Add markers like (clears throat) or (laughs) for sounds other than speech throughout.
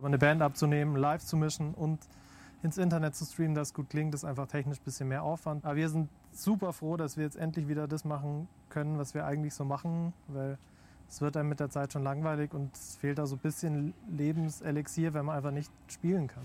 Aber eine Band abzunehmen, live zu mischen und ins Internet zu streamen, das gut klingt, ist einfach technisch ein bisschen mehr Aufwand. Aber wir sind super froh, dass wir jetzt endlich wieder das machen können, was wir eigentlich so machen, weil es wird einem mit der Zeit schon langweilig und es fehlt da so ein bisschen Lebenselixier, wenn man einfach nicht spielen kann.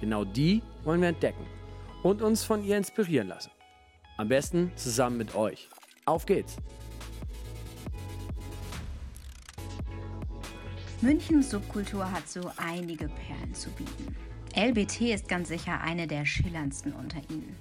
Genau die wollen wir entdecken und uns von ihr inspirieren lassen. Am besten zusammen mit euch. Auf geht's! Münchens Subkultur hat so einige Perlen zu bieten. LBT ist ganz sicher eine der schillerndsten unter ihnen.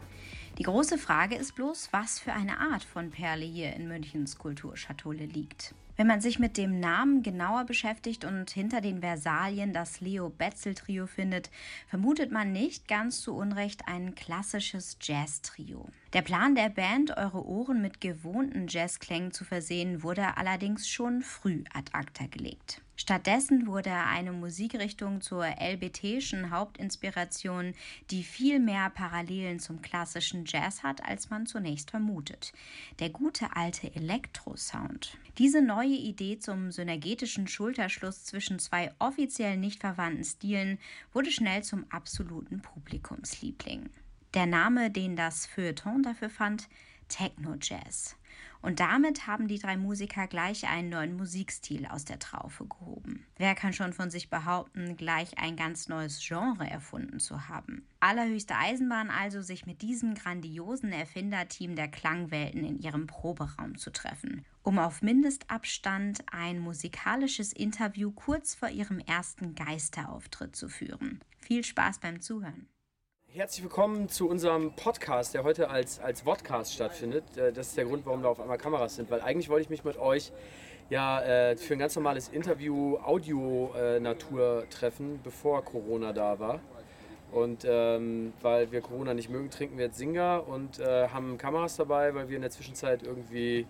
Die große Frage ist bloß, was für eine Art von Perle hier in Münchens Kulturschatulle liegt. Wenn man sich mit dem Namen genauer beschäftigt und hinter den Versalien das Leo Betzel Trio findet, vermutet man nicht ganz zu Unrecht ein klassisches Jazz-Trio. Der Plan der Band, eure Ohren mit gewohnten Jazzklängen zu versehen, wurde allerdings schon früh ad acta gelegt. Stattdessen wurde eine Musikrichtung zur LBTschen Hauptinspiration, die viel mehr Parallelen zum klassischen Jazz hat, als man zunächst vermutet. Der gute alte Elektro-Sound. Diese neue Idee zum synergetischen Schulterschluss zwischen zwei offiziell nicht verwandten Stilen wurde schnell zum absoluten Publikumsliebling. Der Name, den das Feuilleton dafür fand, Techno-Jazz. Und damit haben die drei Musiker gleich einen neuen Musikstil aus der Traufe gehoben. Wer kann schon von sich behaupten, gleich ein ganz neues Genre erfunden zu haben? Allerhöchste Eisenbahn also, sich mit diesem grandiosen Erfinderteam der Klangwelten in ihrem Proberaum zu treffen, um auf Mindestabstand ein musikalisches Interview kurz vor ihrem ersten Geisterauftritt zu führen. Viel Spaß beim Zuhören. Herzlich willkommen zu unserem Podcast, der heute als, als Vodcast stattfindet. Äh, das ist der Grund, warum da auf einmal Kameras sind, weil eigentlich wollte ich mich mit euch ja äh, für ein ganz normales Interview Audio-Natur äh, treffen, bevor Corona da war. Und ähm, weil wir Corona nicht mögen, trinken wir jetzt Singer und äh, haben Kameras dabei, weil wir in der Zwischenzeit irgendwie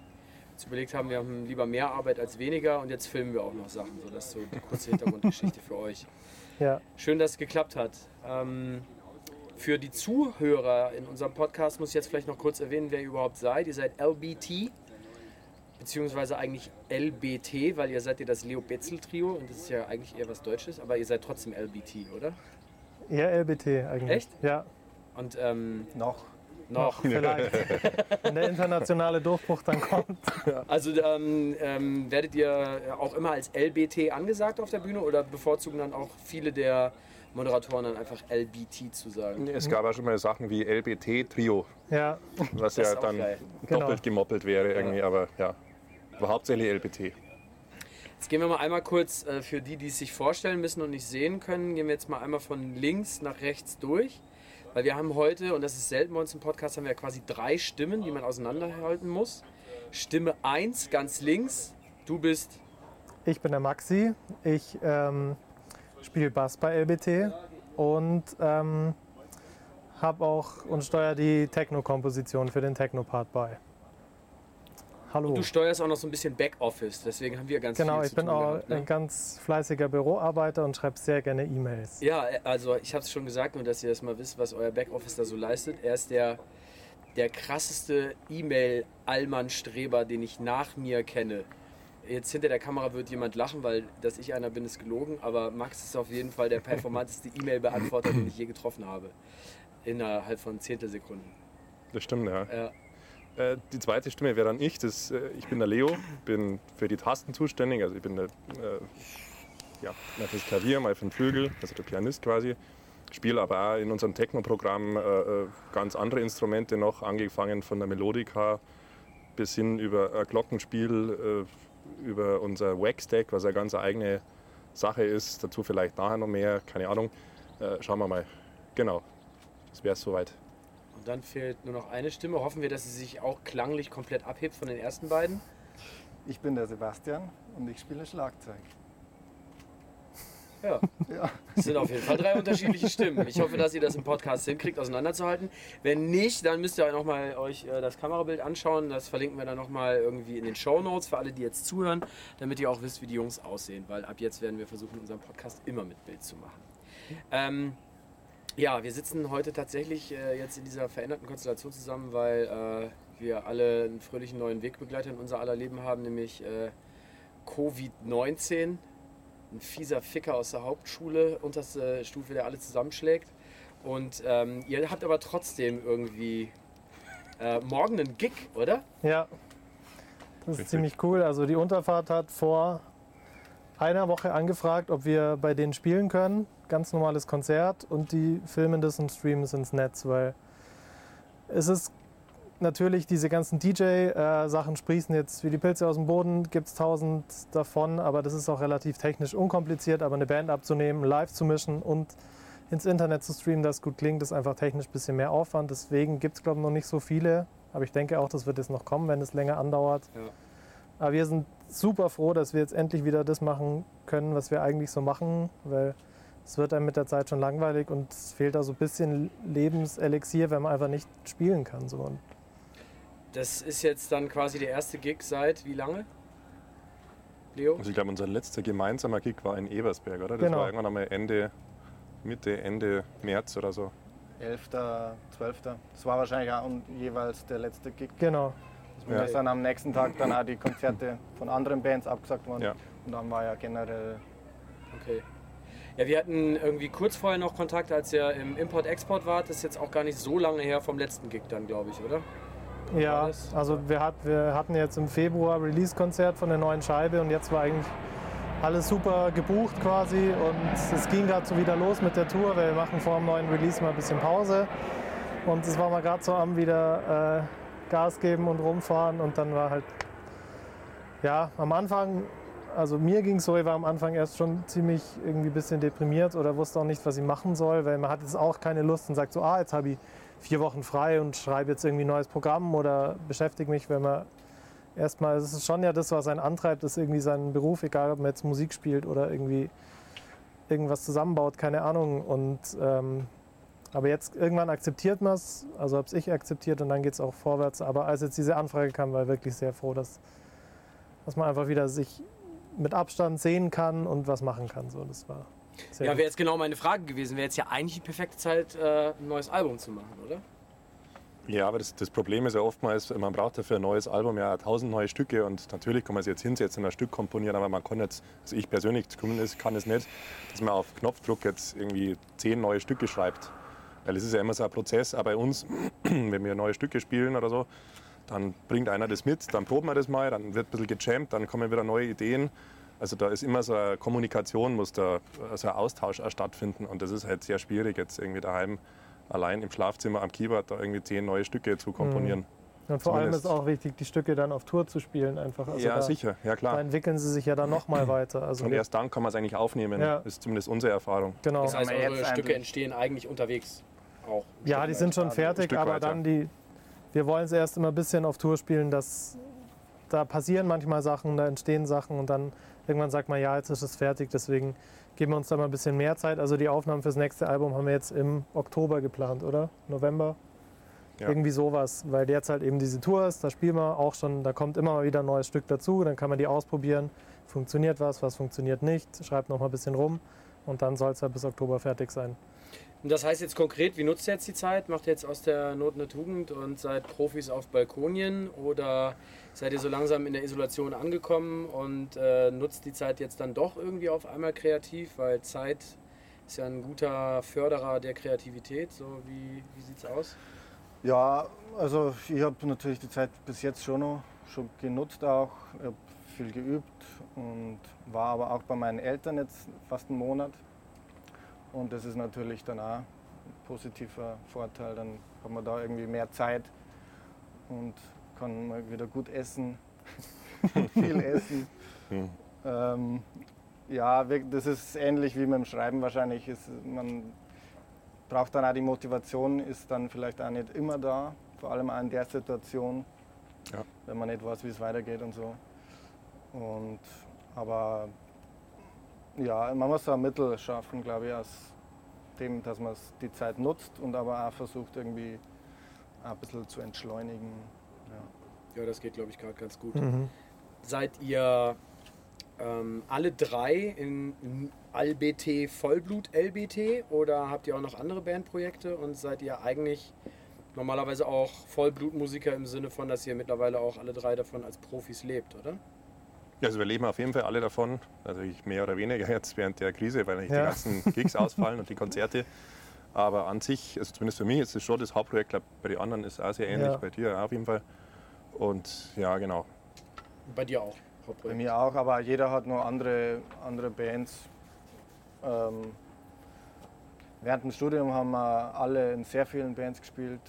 uns überlegt haben, wir haben lieber mehr Arbeit als weniger und jetzt filmen wir auch noch Sachen. So, das ist so die kurze Hintergrundgeschichte für euch. (laughs) Ja. Schön, dass es geklappt hat. Ähm, für die Zuhörer in unserem Podcast muss ich jetzt vielleicht noch kurz erwähnen, wer ihr überhaupt seid. Ihr seid LBT, beziehungsweise eigentlich LBT, weil ihr seid ja das Leo Betzel Trio und das ist ja eigentlich eher was Deutsches, aber ihr seid trotzdem LBT, oder? Eher LBT eigentlich. Echt? Ja. Und ähm, noch. Noch, vielleicht. Wenn der internationale Durchbruch dann kommt. Also ähm, ähm, werdet ihr auch immer als LBT angesagt auf der Bühne oder bevorzugen dann auch viele der Moderatoren dann einfach LBT zu sagen. Es gab auch schon mal Sachen wie LBT-Trio, ja. was ja dann geil. doppelt genau. gemoppelt wäre irgendwie, ja. aber ja, aber hauptsächlich LBT. Jetzt gehen wir mal einmal kurz, äh, für die, die es sich vorstellen müssen und nicht sehen können, gehen wir jetzt mal einmal von links nach rechts durch. Weil wir haben heute, und das ist selten bei uns im Podcast, haben wir ja quasi drei Stimmen, die man auseinanderhalten muss. Stimme 1, ganz links, du bist... Ich bin der Maxi. Ich ähm, spiele Bass bei LBT und ähm, habe auch und steuere die Techno-Komposition für den Techno-Part bei. Hallo. Und du steuerst auch noch so ein bisschen Backoffice, deswegen haben wir ganz genau, viel zu tun Genau, ich bin auch gehabt, ne? ein ganz fleißiger Büroarbeiter und schreibe sehr gerne E-Mails. Ja, also ich habe es schon gesagt, nur dass ihr das mal wisst, was euer Backoffice da so leistet. Er ist der, der krasseste E-Mail-Allmann-Streber, den ich nach mir kenne. Jetzt hinter der Kamera wird jemand lachen, weil dass ich einer bin, ist gelogen. Aber Max ist auf jeden Fall der performanteste E-Mail-Beantworter, den ich je getroffen habe. Innerhalb von Zehntelsekunden. Das stimmt, ja. ja. Äh, die zweite Stimme wäre dann ich. Das, äh, ich bin der Leo, bin für die Tasten zuständig. Also ich bin der, äh, ja, mal fürs Klavier, mal für den Flügel, also der Pianist quasi. Spiele aber auch in unserem Techno-Programm äh, äh, ganz andere Instrumente noch, angefangen von der Melodika bis hin über ein Glockenspiel, über unser Wax-Deck, was eine ganz eigene Sache ist. Dazu vielleicht nachher noch mehr, keine Ahnung. Äh, schauen wir mal. Genau, das wäre es soweit. Und dann fehlt nur noch eine Stimme. Hoffen wir, dass sie sich auch klanglich komplett abhebt von den ersten beiden. Ich bin der Sebastian und ich spiele Schlagzeug. Ja. ja. Das sind auf jeden Fall drei unterschiedliche Stimmen. Ich hoffe, dass ihr das im Podcast hinkriegt, auseinanderzuhalten. Wenn nicht, dann müsst ihr nochmal euch äh, das Kamerabild anschauen. Das verlinken wir dann nochmal irgendwie in den Show Notes für alle, die jetzt zuhören, damit ihr auch wisst, wie die Jungs aussehen. Weil ab jetzt werden wir versuchen, unseren Podcast immer mit Bild zu machen. Ähm, ja, wir sitzen heute tatsächlich äh, jetzt in dieser veränderten Konstellation zusammen, weil äh, wir alle einen fröhlichen neuen Wegbegleiter in unser aller Leben haben, nämlich äh, Covid-19 ein fieser Ficker aus der Hauptschule, unterste Stufe, der alle zusammenschlägt. Und ähm, ihr habt aber trotzdem irgendwie äh, morgen einen Gig, oder? Ja, das ist Richtig. ziemlich cool. Also die Unterfahrt hat vor einer Woche angefragt, ob wir bei denen spielen können. Ganz normales Konzert und die filmen das und streamen es ins Netz, weil es ist natürlich diese ganzen DJ-Sachen sprießen jetzt wie die Pilze aus dem Boden, gibt es tausend davon, aber das ist auch relativ technisch unkompliziert. Aber eine Band abzunehmen, live zu mischen und ins Internet zu streamen, das gut klingt, ist einfach technisch ein bisschen mehr Aufwand. Deswegen gibt es, glaube ich, noch nicht so viele. Aber ich denke auch, das wird jetzt noch kommen, wenn es länger andauert. Ja. Aber wir sind super froh, dass wir jetzt endlich wieder das machen können, was wir eigentlich so machen, weil es wird einem mit der Zeit schon langweilig und es fehlt da so ein bisschen Lebenselixier, wenn man einfach nicht spielen kann. So. Und das ist jetzt dann quasi der erste Gig seit wie lange? Leo? Also ich glaube, unser letzter gemeinsamer Gig war in Ebersberg, oder? Das genau. war irgendwann einmal Ende, Mitte, Ende März oder so. 11., 12. Das war wahrscheinlich auch jeweils der letzte Gig. Genau. Das ja. dann am nächsten Tag dann auch die Konzerte von anderen Bands abgesagt worden. Ja. Und dann war ja generell. Okay. Ja, wir hatten irgendwie kurz vorher noch Kontakt, als ihr im Import-Export wart. Das ist jetzt auch gar nicht so lange her vom letzten Gig dann, glaube ich, oder? Ja, also wir, hat, wir hatten jetzt im Februar Release-Konzert von der neuen Scheibe und jetzt war eigentlich alles super gebucht quasi und es ging gerade so wieder los mit der Tour. Wir machen vor dem neuen Release mal ein bisschen Pause und es war mal gerade so am wieder äh, Gas geben und rumfahren und dann war halt, ja, am Anfang, also mir ging es so, ich war am Anfang erst schon ziemlich irgendwie ein bisschen deprimiert oder wusste auch nicht, was ich machen soll, weil man hat jetzt auch keine Lust und sagt so, ah, jetzt habe ich vier Wochen frei und schreibe jetzt irgendwie ein neues Programm oder beschäftige mich, wenn man erstmal, es ist schon ja das, was einen antreibt, ist irgendwie sein Beruf, egal ob man jetzt Musik spielt oder irgendwie irgendwas zusammenbaut, keine Ahnung. Und ähm, aber jetzt irgendwann akzeptiert man es, also habe ich akzeptiert und dann geht es auch vorwärts. Aber als jetzt diese Anfrage kam, war ich wirklich sehr froh, dass, dass man einfach wieder sich mit Abstand sehen kann und was machen kann. So, das war sehr ja, wäre jetzt genau meine Frage gewesen. Wäre jetzt ja eigentlich die perfekte Zeit, äh, ein neues Album zu machen, oder? Ja, aber das, das, Problem ist ja oftmals, man braucht dafür ein neues Album ja tausend neue Stücke und natürlich kann man sich jetzt hinsetzen und ein Stück komponieren, aber man kann jetzt, also ich persönlich zumindest kann es nicht, dass man auf Knopfdruck jetzt irgendwie zehn neue Stücke schreibt. Weil es ist ja immer so ein Prozess, auch bei uns, (clears throat) wenn wir neue Stücke spielen oder so, dann bringt einer das mit, dann proben wir das mal, dann wird ein bisschen gejammt, dann kommen wieder neue Ideen also da ist immer so eine Kommunikation, muss da so ein Austausch auch stattfinden und das ist halt sehr schwierig jetzt irgendwie daheim allein im Schlafzimmer am Keyboard da irgendwie zehn neue Stücke zu komponieren. Mhm. Und vor Zumindest. allem ist auch wichtig, die Stücke dann auf Tour zu spielen einfach. Also ja, da, sicher, ja klar. Da entwickeln sie sich ja dann nochmal (clears throat) weiter. Also und erst dann kann man es eigentlich aufnehmen, ja. ist zumindest unsere Erfahrung. Genau. Das heißt, eure Stücke entstehen eigentlich unterwegs auch. Ja, die sind schon fertig, aber dann die, wir wollen es erst immer ein bisschen auf Tour spielen, dass da passieren manchmal Sachen, da entstehen Sachen und dann Irgendwann sagt man, ja, jetzt ist es fertig, deswegen geben wir uns da mal ein bisschen mehr Zeit. Also die Aufnahmen fürs nächste Album haben wir jetzt im Oktober geplant, oder? November? Ja. Irgendwie sowas, weil jetzt halt eben diese Tour ist, da spielen wir auch schon, da kommt immer mal wieder ein neues Stück dazu, dann kann man die ausprobieren. Funktioniert was, was funktioniert nicht, schreibt noch mal ein bisschen rum und dann soll es halt bis Oktober fertig sein. Und das heißt jetzt konkret, wie nutzt ihr jetzt die Zeit? Macht ihr jetzt aus der Not eine Tugend und seid Profis auf Balkonien oder seid ihr so langsam in der Isolation angekommen und äh, nutzt die Zeit jetzt dann doch irgendwie auf einmal kreativ, weil Zeit ist ja ein guter Förderer der Kreativität. So wie, wie sieht es aus? Ja, also ich habe natürlich die Zeit bis jetzt schon noch schon genutzt auch. Ich habe viel geübt und war aber auch bei meinen Eltern jetzt fast einen Monat. Und das ist natürlich dann auch ein positiver Vorteil. Dann hat man da irgendwie mehr Zeit und kann mal wieder gut essen, (laughs) viel essen. Hm. (laughs) Ähm, ja, das ist ähnlich wie mit dem Schreiben wahrscheinlich. Ist, man braucht dann auch die Motivation, ist dann vielleicht auch nicht immer da, vor allem auch in der Situation, ja. wenn man nicht weiß, wie es weitergeht und so. Und, aber ja, man muss ein Mittel schaffen, glaube ich, aus dem, dass man die Zeit nutzt und aber auch versucht, irgendwie ein bisschen zu entschleunigen. Ja, ja das geht, glaube ich, gerade ganz gut. Mhm. Seid ihr ähm, alle drei in AlBT Vollblut LBT oder habt ihr auch noch andere Bandprojekte und seid ihr eigentlich normalerweise auch Vollblutmusiker im Sinne von, dass ihr mittlerweile auch alle drei davon als Profis lebt, oder? Also wir leben auf jeden Fall alle davon, also ich mehr oder weniger jetzt während der Krise, weil nicht ja. die ganzen Gigs (laughs) ausfallen und die Konzerte. Aber an sich, also zumindest für mich ist es schon das Hauptprojekt, glaube bei den anderen ist es auch sehr ähnlich, ja. bei dir auf jeden Fall. Und ja, genau. Bei dir auch? Bei mir auch, aber jeder hat noch andere, andere Bands. Ähm, während dem Studium haben wir alle in sehr vielen Bands gespielt.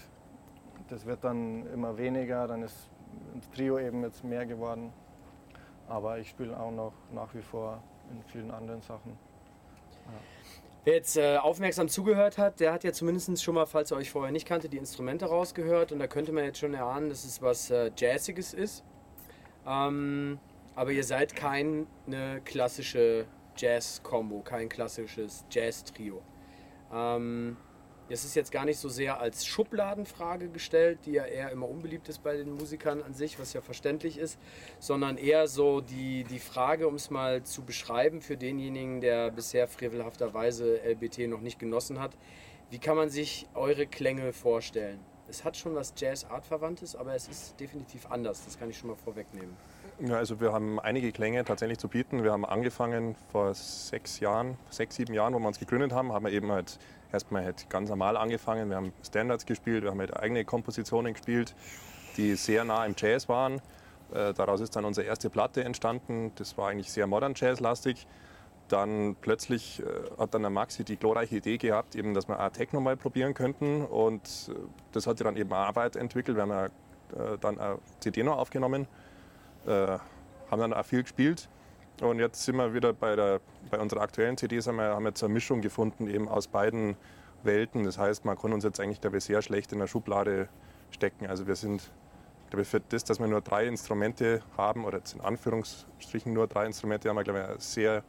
Das wird dann immer weniger, dann ist das Trio eben jetzt mehr geworden. Aber ich spiele auch noch nach wie vor in vielen anderen Sachen. Ja. Wer jetzt äh, aufmerksam zugehört hat, der hat ja zumindest schon mal, falls er euch vorher nicht kannte, die Instrumente rausgehört. Und da könnte man jetzt schon erahnen, dass es was äh, Jazziges ist. Ähm, aber ihr seid keine klassische Jazz-Kombo, kein klassisches Jazz-Trio. Ähm, das ist jetzt gar nicht so sehr als Schubladenfrage gestellt, die ja eher immer unbeliebt ist bei den Musikern an sich, was ja verständlich ist, sondern eher so die, die Frage, um es mal zu beschreiben für denjenigen, der bisher frevelhafterweise LBT noch nicht genossen hat. Wie kann man sich eure Klänge vorstellen? Es hat schon was Jazz-Art-Verwandtes, aber es ist definitiv anders, das kann ich schon mal vorwegnehmen. Ja, also wir haben einige Klänge tatsächlich zu bieten. Wir haben angefangen vor sechs Jahren, sechs, sieben Jahren, wo wir uns gegründet haben, haben wir eben halt erstmal halt ganz normal angefangen. Wir haben Standards gespielt, wir haben halt eigene Kompositionen gespielt, die sehr nah im Jazz waren. Äh, daraus ist dann unsere erste Platte entstanden. Das war eigentlich sehr modern Jazz-lastig. Dann plötzlich äh, hat dann der Maxi die glorreiche Idee gehabt, eben, dass wir auch Techno mal probieren könnten. Und äh, das hat sich dann eben auch weiterentwickelt. Wir haben dann eine CD noch aufgenommen haben dann auch viel gespielt. Und jetzt sind wir wieder bei, der, bei unserer aktuellen CD, haben wir, haben jetzt eine Mischung gefunden eben aus beiden Welten. Das heißt, man kann uns jetzt eigentlich glaube ich, sehr schlecht in der Schublade stecken. Also wir sind, glaube ich, für das, dass wir nur drei Instrumente haben, oder jetzt in Anführungsstrichen nur drei Instrumente, haben wir, glaube ich, eine sehr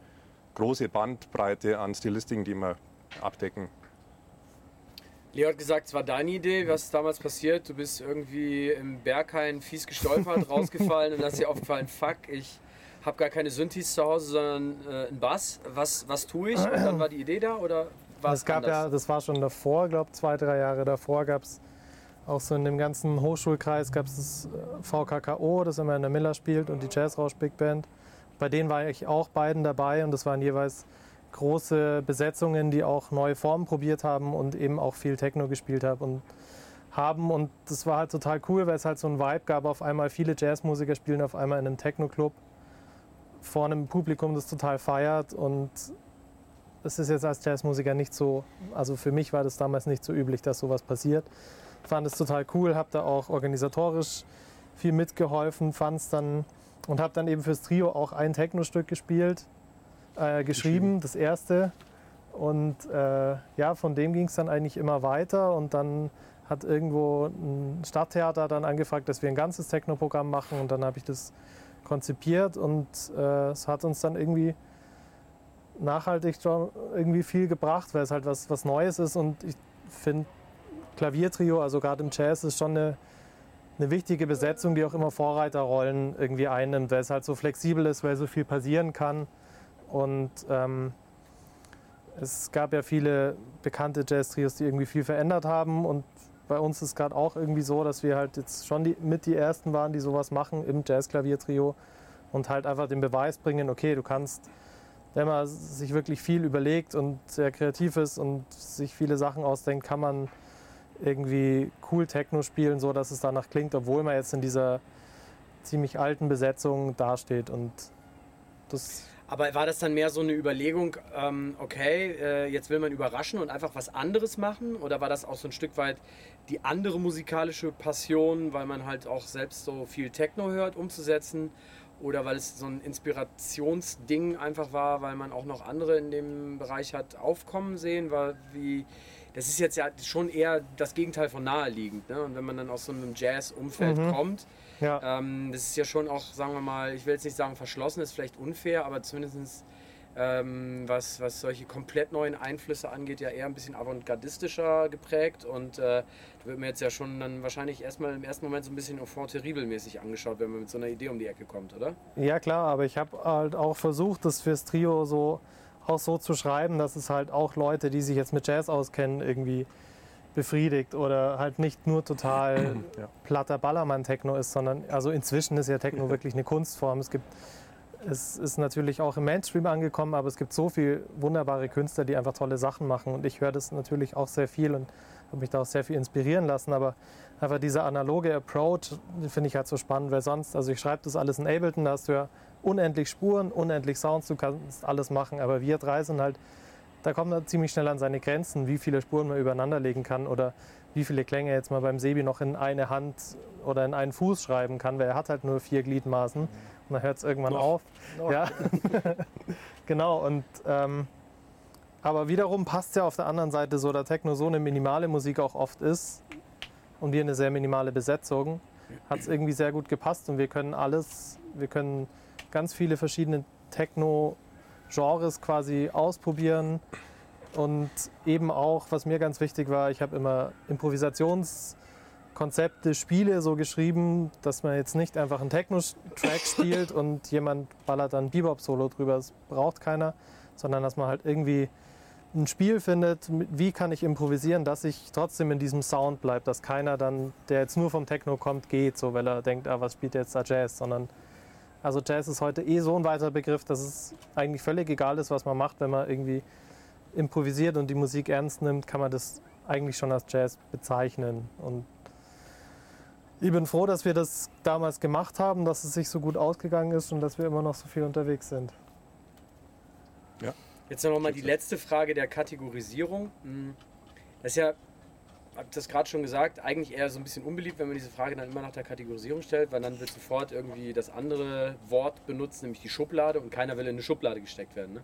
große Bandbreite an Stilistiken, die wir abdecken. Leo hat gesagt, es war deine Idee. Was ist damals passiert? Du bist irgendwie im Berghain fies gestolpert, (laughs) rausgefallen und hast dir aufgefallen, fuck, ich habe gar keine Synthes zu Hause, sondern äh, einen Bass. Was, was tue ich? Und dann war die Idee da oder war es gab anders? ja, das war schon davor, glaube zwei, drei Jahre davor gab es auch so in dem ganzen Hochschulkreis gab es das äh, VKKO, das immer in der Miller spielt und die Jazzrausch Big Band. Bei denen war ich auch beiden dabei und das waren jeweils große Besetzungen, die auch neue Formen probiert haben und eben auch viel Techno gespielt haben und haben. Und das war halt total cool, weil es halt so ein Vibe gab. Auf einmal viele Jazzmusiker spielen auf einmal in einem Techno-Club vor einem Publikum, das total feiert. Und es ist jetzt als Jazzmusiker nicht so, also für mich war das damals nicht so üblich, dass sowas passiert. Ich fand es total cool, habe da auch organisatorisch viel mitgeholfen, fand es dann und habe dann eben fürs Trio auch ein Techno-Stück gespielt, äh, geschrieben, das erste. Und äh, ja, von dem ging es dann eigentlich immer weiter. Und dann hat irgendwo ein Stadttheater dann angefragt, dass wir ein ganzes Techno-Programm machen. Und dann habe ich das konzipiert und äh, es hat uns dann irgendwie nachhaltig schon irgendwie viel gebracht, weil es halt was, was Neues ist. Und ich finde, Klaviertrio, also gerade im Jazz, ist schon eine, eine wichtige Besetzung, die auch immer Vorreiterrollen irgendwie einnimmt, weil es halt so flexibel ist, weil so viel passieren kann. Und ähm, es gab ja viele bekannte Jazz-Trios, die irgendwie viel verändert haben. Und bei uns ist gerade auch irgendwie so, dass wir halt jetzt schon die, mit die Ersten waren, die sowas machen im Jazz-Klavier-Trio und halt einfach den Beweis bringen, okay, du kannst, wenn man sich wirklich viel überlegt und sehr kreativ ist und sich viele Sachen ausdenkt, kann man irgendwie cool Techno spielen, so dass es danach klingt, obwohl man jetzt in dieser ziemlich alten Besetzung dasteht. Und das aber war das dann mehr so eine Überlegung, ähm, okay, äh, jetzt will man überraschen und einfach was anderes machen? Oder war das auch so ein Stück weit die andere musikalische Passion, weil man halt auch selbst so viel Techno hört, umzusetzen? Oder weil es so ein Inspirationsding einfach war, weil man auch noch andere in dem Bereich hat aufkommen sehen? War wie, das ist jetzt ja schon eher das Gegenteil von naheliegend. Ne? Und wenn man dann aus so einem Jazz-Umfeld Mhm. kommt, Ja. ähm, das ist ja schon auch, sagen wir mal, ich will jetzt nicht sagen verschlossen, ist vielleicht unfair, aber zumindest ähm, was, was solche komplett neuen Einflüsse angeht, ja eher ein bisschen avantgardistischer geprägt und äh, da wird mir jetzt ja schon dann wahrscheinlich erstmal im ersten Moment so ein bisschen enfant terrible mäßig angeschaut, wenn man mit so einer Idee um die Ecke kommt, oder? Ja klar, aber ich habe halt auch versucht, das fürs Trio so auch so zu schreiben, dass es halt auch Leute, die sich jetzt mit Jazz auskennen, irgendwie befriedigt oder halt nicht nur total (clears throat) Ja. platter Ballermann-Techno ist, sondern also inzwischen ist ja Techno (laughs) wirklich eine Kunstform. Es gibt es ist natürlich auch im Mainstream angekommen, aber es gibt so viele wunderbare Künstler, die einfach tolle Sachen machen und ich höre das natürlich auch sehr viel und habe mich da auch sehr viel inspirieren lassen, aber einfach dieser analoge Approach finde ich halt so spannend, weil sonst, also ich schreibe das alles in Ableton, da hast du ja unendlich Spuren, unendlich Sounds, du kannst alles machen, aber wir drei sind halt, da kommt man ziemlich schnell an seine Grenzen, wie viele Spuren man übereinander legen kann oder wie viele Klänge jetzt mal beim Sebi noch in eine Hand oder in einen Fuß schreiben kann, weil er hat halt nur vier Gliedmaßen und dann hört es irgendwann Noch. auf. Noch. Ja, (laughs) genau. Und ähm, aber wiederum passt ja auf der anderen Seite so, da Techno so eine minimale Musik auch oft ist und wir eine sehr minimale Besetzung, hat es irgendwie sehr gut gepasst und wir können alles, wir können ganz viele verschiedene Techno-Genres quasi ausprobieren. Und eben auch, was mir ganz wichtig war, ich habe immer Improvisationskonzepte, Spiele so geschrieben, dass man jetzt nicht einfach einen Techno-Track (laughs) spielt und jemand ballert dann Bebop-Solo drüber, das braucht keiner, sondern dass man halt irgendwie ein Spiel findet, wie kann ich improvisieren, dass ich trotzdem in diesem Sound bleibe, dass keiner dann, der jetzt nur vom Techno kommt, geht, so weil er denkt, ah, was spielt jetzt da Jazz, sondern also Jazz ist heute eh so ein weiter Begriff, dass es eigentlich völlig egal ist, was man macht, wenn man irgendwie improvisiert und die Musik ernst nimmt, kann man das eigentlich schon als Jazz bezeichnen. Und ich bin froh, dass wir das damals gemacht haben, dass es sich so gut ausgegangen ist und dass wir immer noch so viel unterwegs sind. Jetzt noch mal die letzte Frage der Kategorisierung. Hm, Das ist ja, hab das gerade schon gesagt, eigentlich eher so ein bisschen unbeliebt, wenn man diese Frage dann immer nach der Kategorisierung stellt, weil dann wird sofort irgendwie das andere Wort benutzt, nämlich die Schublade und keiner will in eine Schublade gesteckt werden. Ne?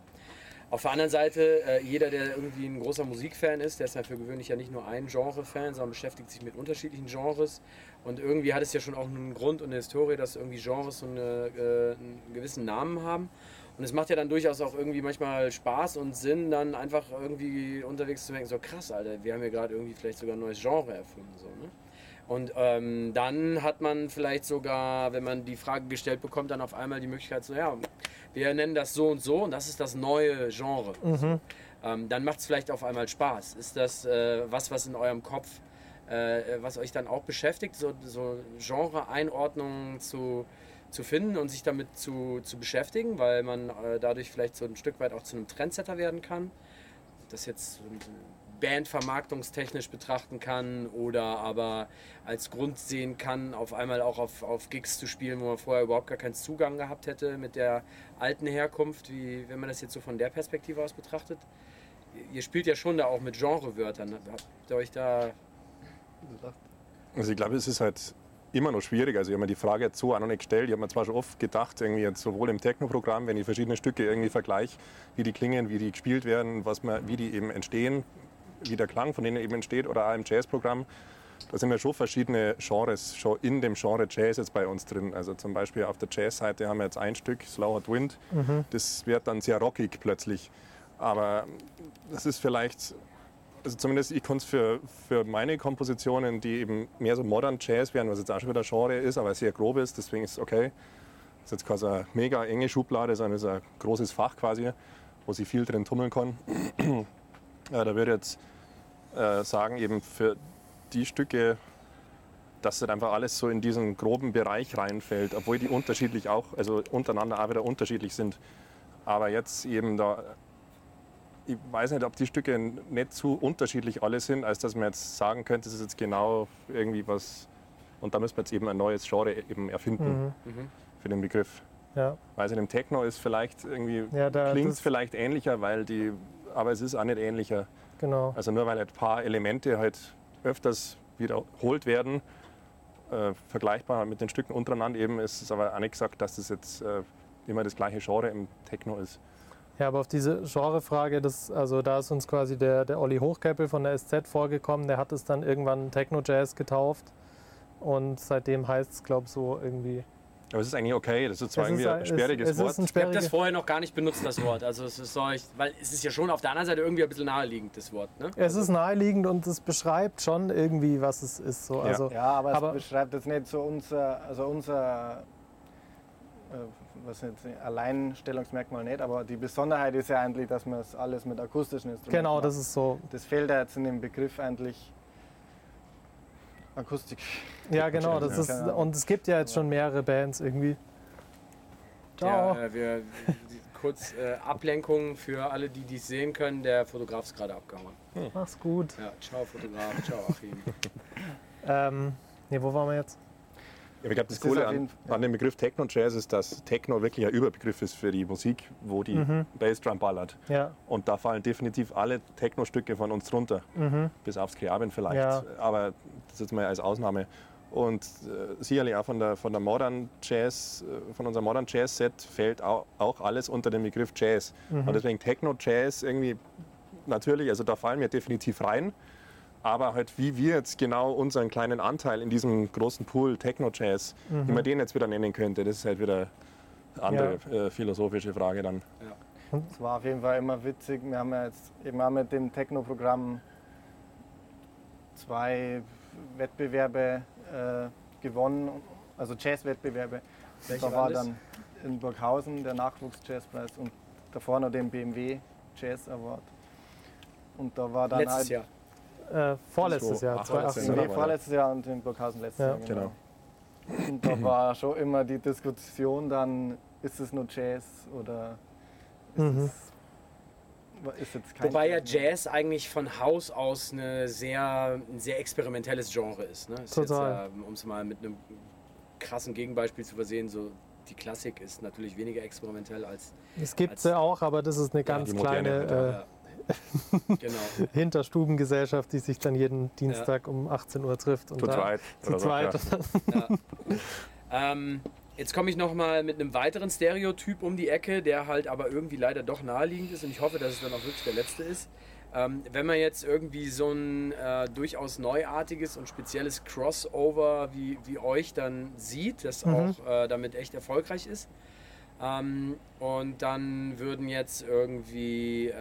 Auf der anderen Seite, äh, jeder, der irgendwie ein großer Musikfan ist, der ist ja für gewöhnlich ja nicht nur ein Genre-Fan, sondern beschäftigt sich mit unterschiedlichen Genres. Und irgendwie hat es ja schon auch einen Grund und eine Historie, dass irgendwie Genres so eine, äh, einen gewissen Namen haben. Und es macht ja dann durchaus auch irgendwie manchmal Spaß und Sinn, dann einfach irgendwie unterwegs zu denken, so krass, Alter, wir haben ja gerade irgendwie vielleicht sogar ein neues Genre erfunden. So, ne? Und ähm, dann hat man vielleicht sogar, wenn man die Frage gestellt bekommt, dann auf einmal die Möglichkeit, so ja, wir nennen das so und so und das ist das neue Genre. Mhm. Ähm, dann macht es vielleicht auf einmal Spaß. Ist das äh, was, was in eurem Kopf, äh, was euch dann auch beschäftigt, so, so Genre-Einordnungen zu, zu finden und sich damit zu, zu beschäftigen, weil man äh, dadurch vielleicht so ein Stück weit auch zu einem Trendsetter werden kann? Das jetzt bandvermarktungstechnisch betrachten kann oder aber als Grund sehen kann, auf einmal auch auf, auf Gigs zu spielen, wo man vorher überhaupt gar keinen Zugang gehabt hätte mit der alten Herkunft, wie wenn man das jetzt so von der Perspektive aus betrachtet. Ihr spielt ja schon da auch mit Genrewörtern. Habt ihr euch da. Also ich glaube, es ist halt immer noch schwierig. Also ich habe mir die Frage jetzt so auch noch nicht gestellt. Ich habe mir zwar schon oft gedacht, irgendwie jetzt sowohl im Techno-Programm, wenn ich verschiedene Stücke irgendwie vergleiche, wie die klingen, wie die gespielt werden, was man, wie die eben entstehen, wie der Klang von denen eben entsteht, oder auch im Jazzprogramm, da sind ja schon verschiedene Genres schon in dem Genre Jazz jetzt bei uns drin. Also zum Beispiel auf der Jazz-Seite haben wir jetzt ein Stück, Slow Hot Wind. Das wird dann sehr rockig plötzlich. Aber das ist vielleicht also zumindest ich kann es für, für meine Kompositionen, die eben mehr so modern Jazz wären, was jetzt auch schon wieder Genre ist, aber sehr grob ist, deswegen ist es okay. Das ist jetzt quasi eine mega enge Schublade, sondern ist ein großes Fach quasi, wo sie viel drin tummeln kann. ja, (clears throat) da würde ich jetzt äh, sagen, eben für die Stücke, dass das einfach alles so in diesen groben Bereich reinfällt, obwohl die unterschiedlich auch, also untereinander auch wieder unterschiedlich sind. Aber jetzt eben da ich weiß nicht, ob die Stücke nicht zu unterschiedlich alle sind, als dass man jetzt sagen könnte, das ist jetzt genau irgendwie was. Und da müssen wir jetzt eben ein neues Genre eben erfinden Mhm. für den Begriff. Ja, Weiß nicht, im Techno ist vielleicht irgendwie, ja klingt es vielleicht ähnlicher, weil die, aber es ist auch nicht ähnlicher. genau. Also nur weil ein paar Elemente halt öfters wiederholt werden, äh, vergleichbar mit den Stücken untereinander eben, ist es aber auch nicht gesagt, dass das jetzt äh, immer das gleiche Genre im Techno ist. Ja, aber auf diese Genrefrage, das, also da ist uns quasi der, der Olli Hochkeppel von der SZ vorgekommen, der hat es dann irgendwann Techno-Jazz getauft und seitdem heißt es, glaube ich, so irgendwie aber es ist eigentlich okay, das ist zwar Es irgendwie ist ein ein- sperriges es ist Wort. ein Ich habe das vorher noch gar nicht benutzt, das Wort. Also es ist so, ich, weil es ist ja schon auf der anderen Seite irgendwie ein bisschen naheliegend, das Wort. Ne? Es ist naheliegend und es beschreibt schon irgendwie, was es ist. So. Also, Ja, aber es Aber- beschreibt jetzt nicht so unser, also unser äh, was jetzt, Alleinstellungsmerkmal nicht, aber die Besonderheit ist ja eigentlich, dass man es alles mit akustischen Instrumenten Genau, macht. das ist so. Das fehlt ja jetzt in dem Begriff eigentlich Akustik. Ja, genau. Das ist, und es gibt ja jetzt schon mehrere Bands irgendwie. Ciao. Ja, äh, wir, die- kurz äh, Ablenkung für alle, die dies sehen können. Der Fotograf ist gerade abgehauen. Mach's gut. Ja, ciao Fotograf, ciao Achim. Ähm, nee, wo waren wir jetzt? Ja, ich glaube, das Das Coole an, an dem Begriff Techno-Jazz ist, dass Techno wirklich ein Überbegriff ist für die Musik, wo die Mhm. Bassdrum ballert. Ja. Und da fallen definitiv alle Techno-Stücke von uns drunter, Mhm. bis aufs Kreaben vielleicht. Ja. Aber das ist jetzt mal als Ausnahme. Und äh, sicherlich auch von der, von der Modern Jazz, äh, von unserem Modern Jazz Set fällt auch, auch alles unter den Begriff Jazz. Mhm. Und deswegen Techno Jazz irgendwie natürlich, also da fallen wir definitiv rein. Aber halt, wie wir jetzt genau unseren kleinen Anteil in diesem großen Pool Techno Jazz, wie man den jetzt wieder nennen könnte, das ist halt wieder eine andere äh, philosophische Frage dann. Es war auf jeden Fall immer witzig. Wir haben ja jetzt eben auch mit dem Techno-Programm zwei Wettbewerbe äh, gewonnen, also Jazz-Wettbewerbe. Welche Da war das? dann in Burghausen der Nachwuchs-Jazzpreis und davor noch den BMW Jazz Award. Und da war dann Letztes halt Jahr. Äh, vorletztes So, Jahr, ach, 2018. vorletztes Nee, Jahr. vorletztes Jahr und in Burghausen letztes Ja. Jahr. Genau. Und da war schon immer die Diskussion dann, ist es nur Jazz oder ist, Mhm. es, ist jetzt kein Wobei ja Jazz eigentlich von Haus aus eine sehr, ein sehr experimentelles Genre ist. Ne? ist Total. Äh, um es mal mit einem krassen Gegenbeispiel zu versehen, so die Klassik ist natürlich weniger experimentell als Es gibt sie auch, aber das ist eine ganz die moderne, kleine ja. (laughs) genau. Hinterstubengesellschaft, die sich dann jeden Dienstag um 18 Uhr trifft. Und Zu zweit. Zu zweit. ja. Ja. ähm, jetzt komme ich noch mal mit einem weiteren Stereotyp um die Ecke, der halt aber irgendwie leider doch naheliegend ist und ich hoffe, dass es dann auch wirklich der letzte ist. Ähm, wenn man jetzt irgendwie so ein äh, durchaus neuartiges und spezielles Crossover wie, wie euch dann sieht, das Mhm. auch äh, damit echt erfolgreich ist, ähm, und dann würden jetzt irgendwie äh,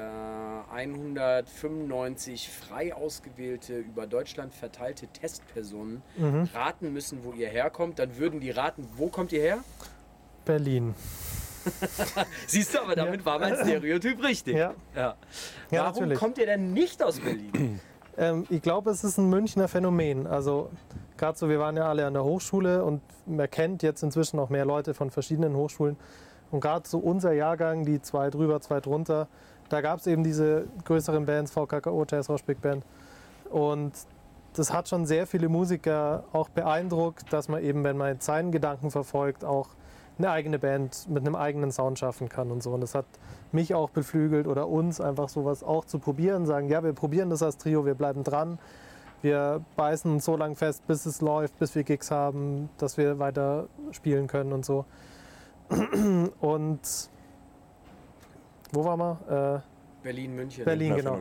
195 frei ausgewählte, über Deutschland verteilte Testpersonen Mhm. raten müssen, wo ihr herkommt. Dann würden die raten, wo kommt ihr her? Berlin. (laughs) Siehst du, aber damit war mein Stereotyp richtig. Ja. Ja. Ja, Warum natürlich. kommt ihr denn nicht aus Berlin? (clears throat) Ähm, ich glaube, es ist ein Münchner Phänomen. Also gerade so, wir waren ja alle an der Hochschule und man kennt jetzt inzwischen auch mehr Leute von verschiedenen Hochschulen. Und gerade so unser Jahrgang, die zwei drüber, zwei drunter, da gab es eben diese größeren Bands, VKKO, Jazz Rock Big Band. Und das hat schon sehr viele Musiker auch beeindruckt, dass man eben, wenn man seinen Gedanken verfolgt, auch eine eigene Band mit einem eigenen Sound schaffen kann und so. Und das hat mich auch beflügelt oder uns einfach sowas auch zu probieren, sagen, ja, wir probieren das als Trio, wir bleiben dran. Wir beißen so lange fest, bis es läuft, bis wir Gigs haben, dass wir weiter spielen können und so. Und wo waren wir? Äh, Berlin, München. Berlin. Genau.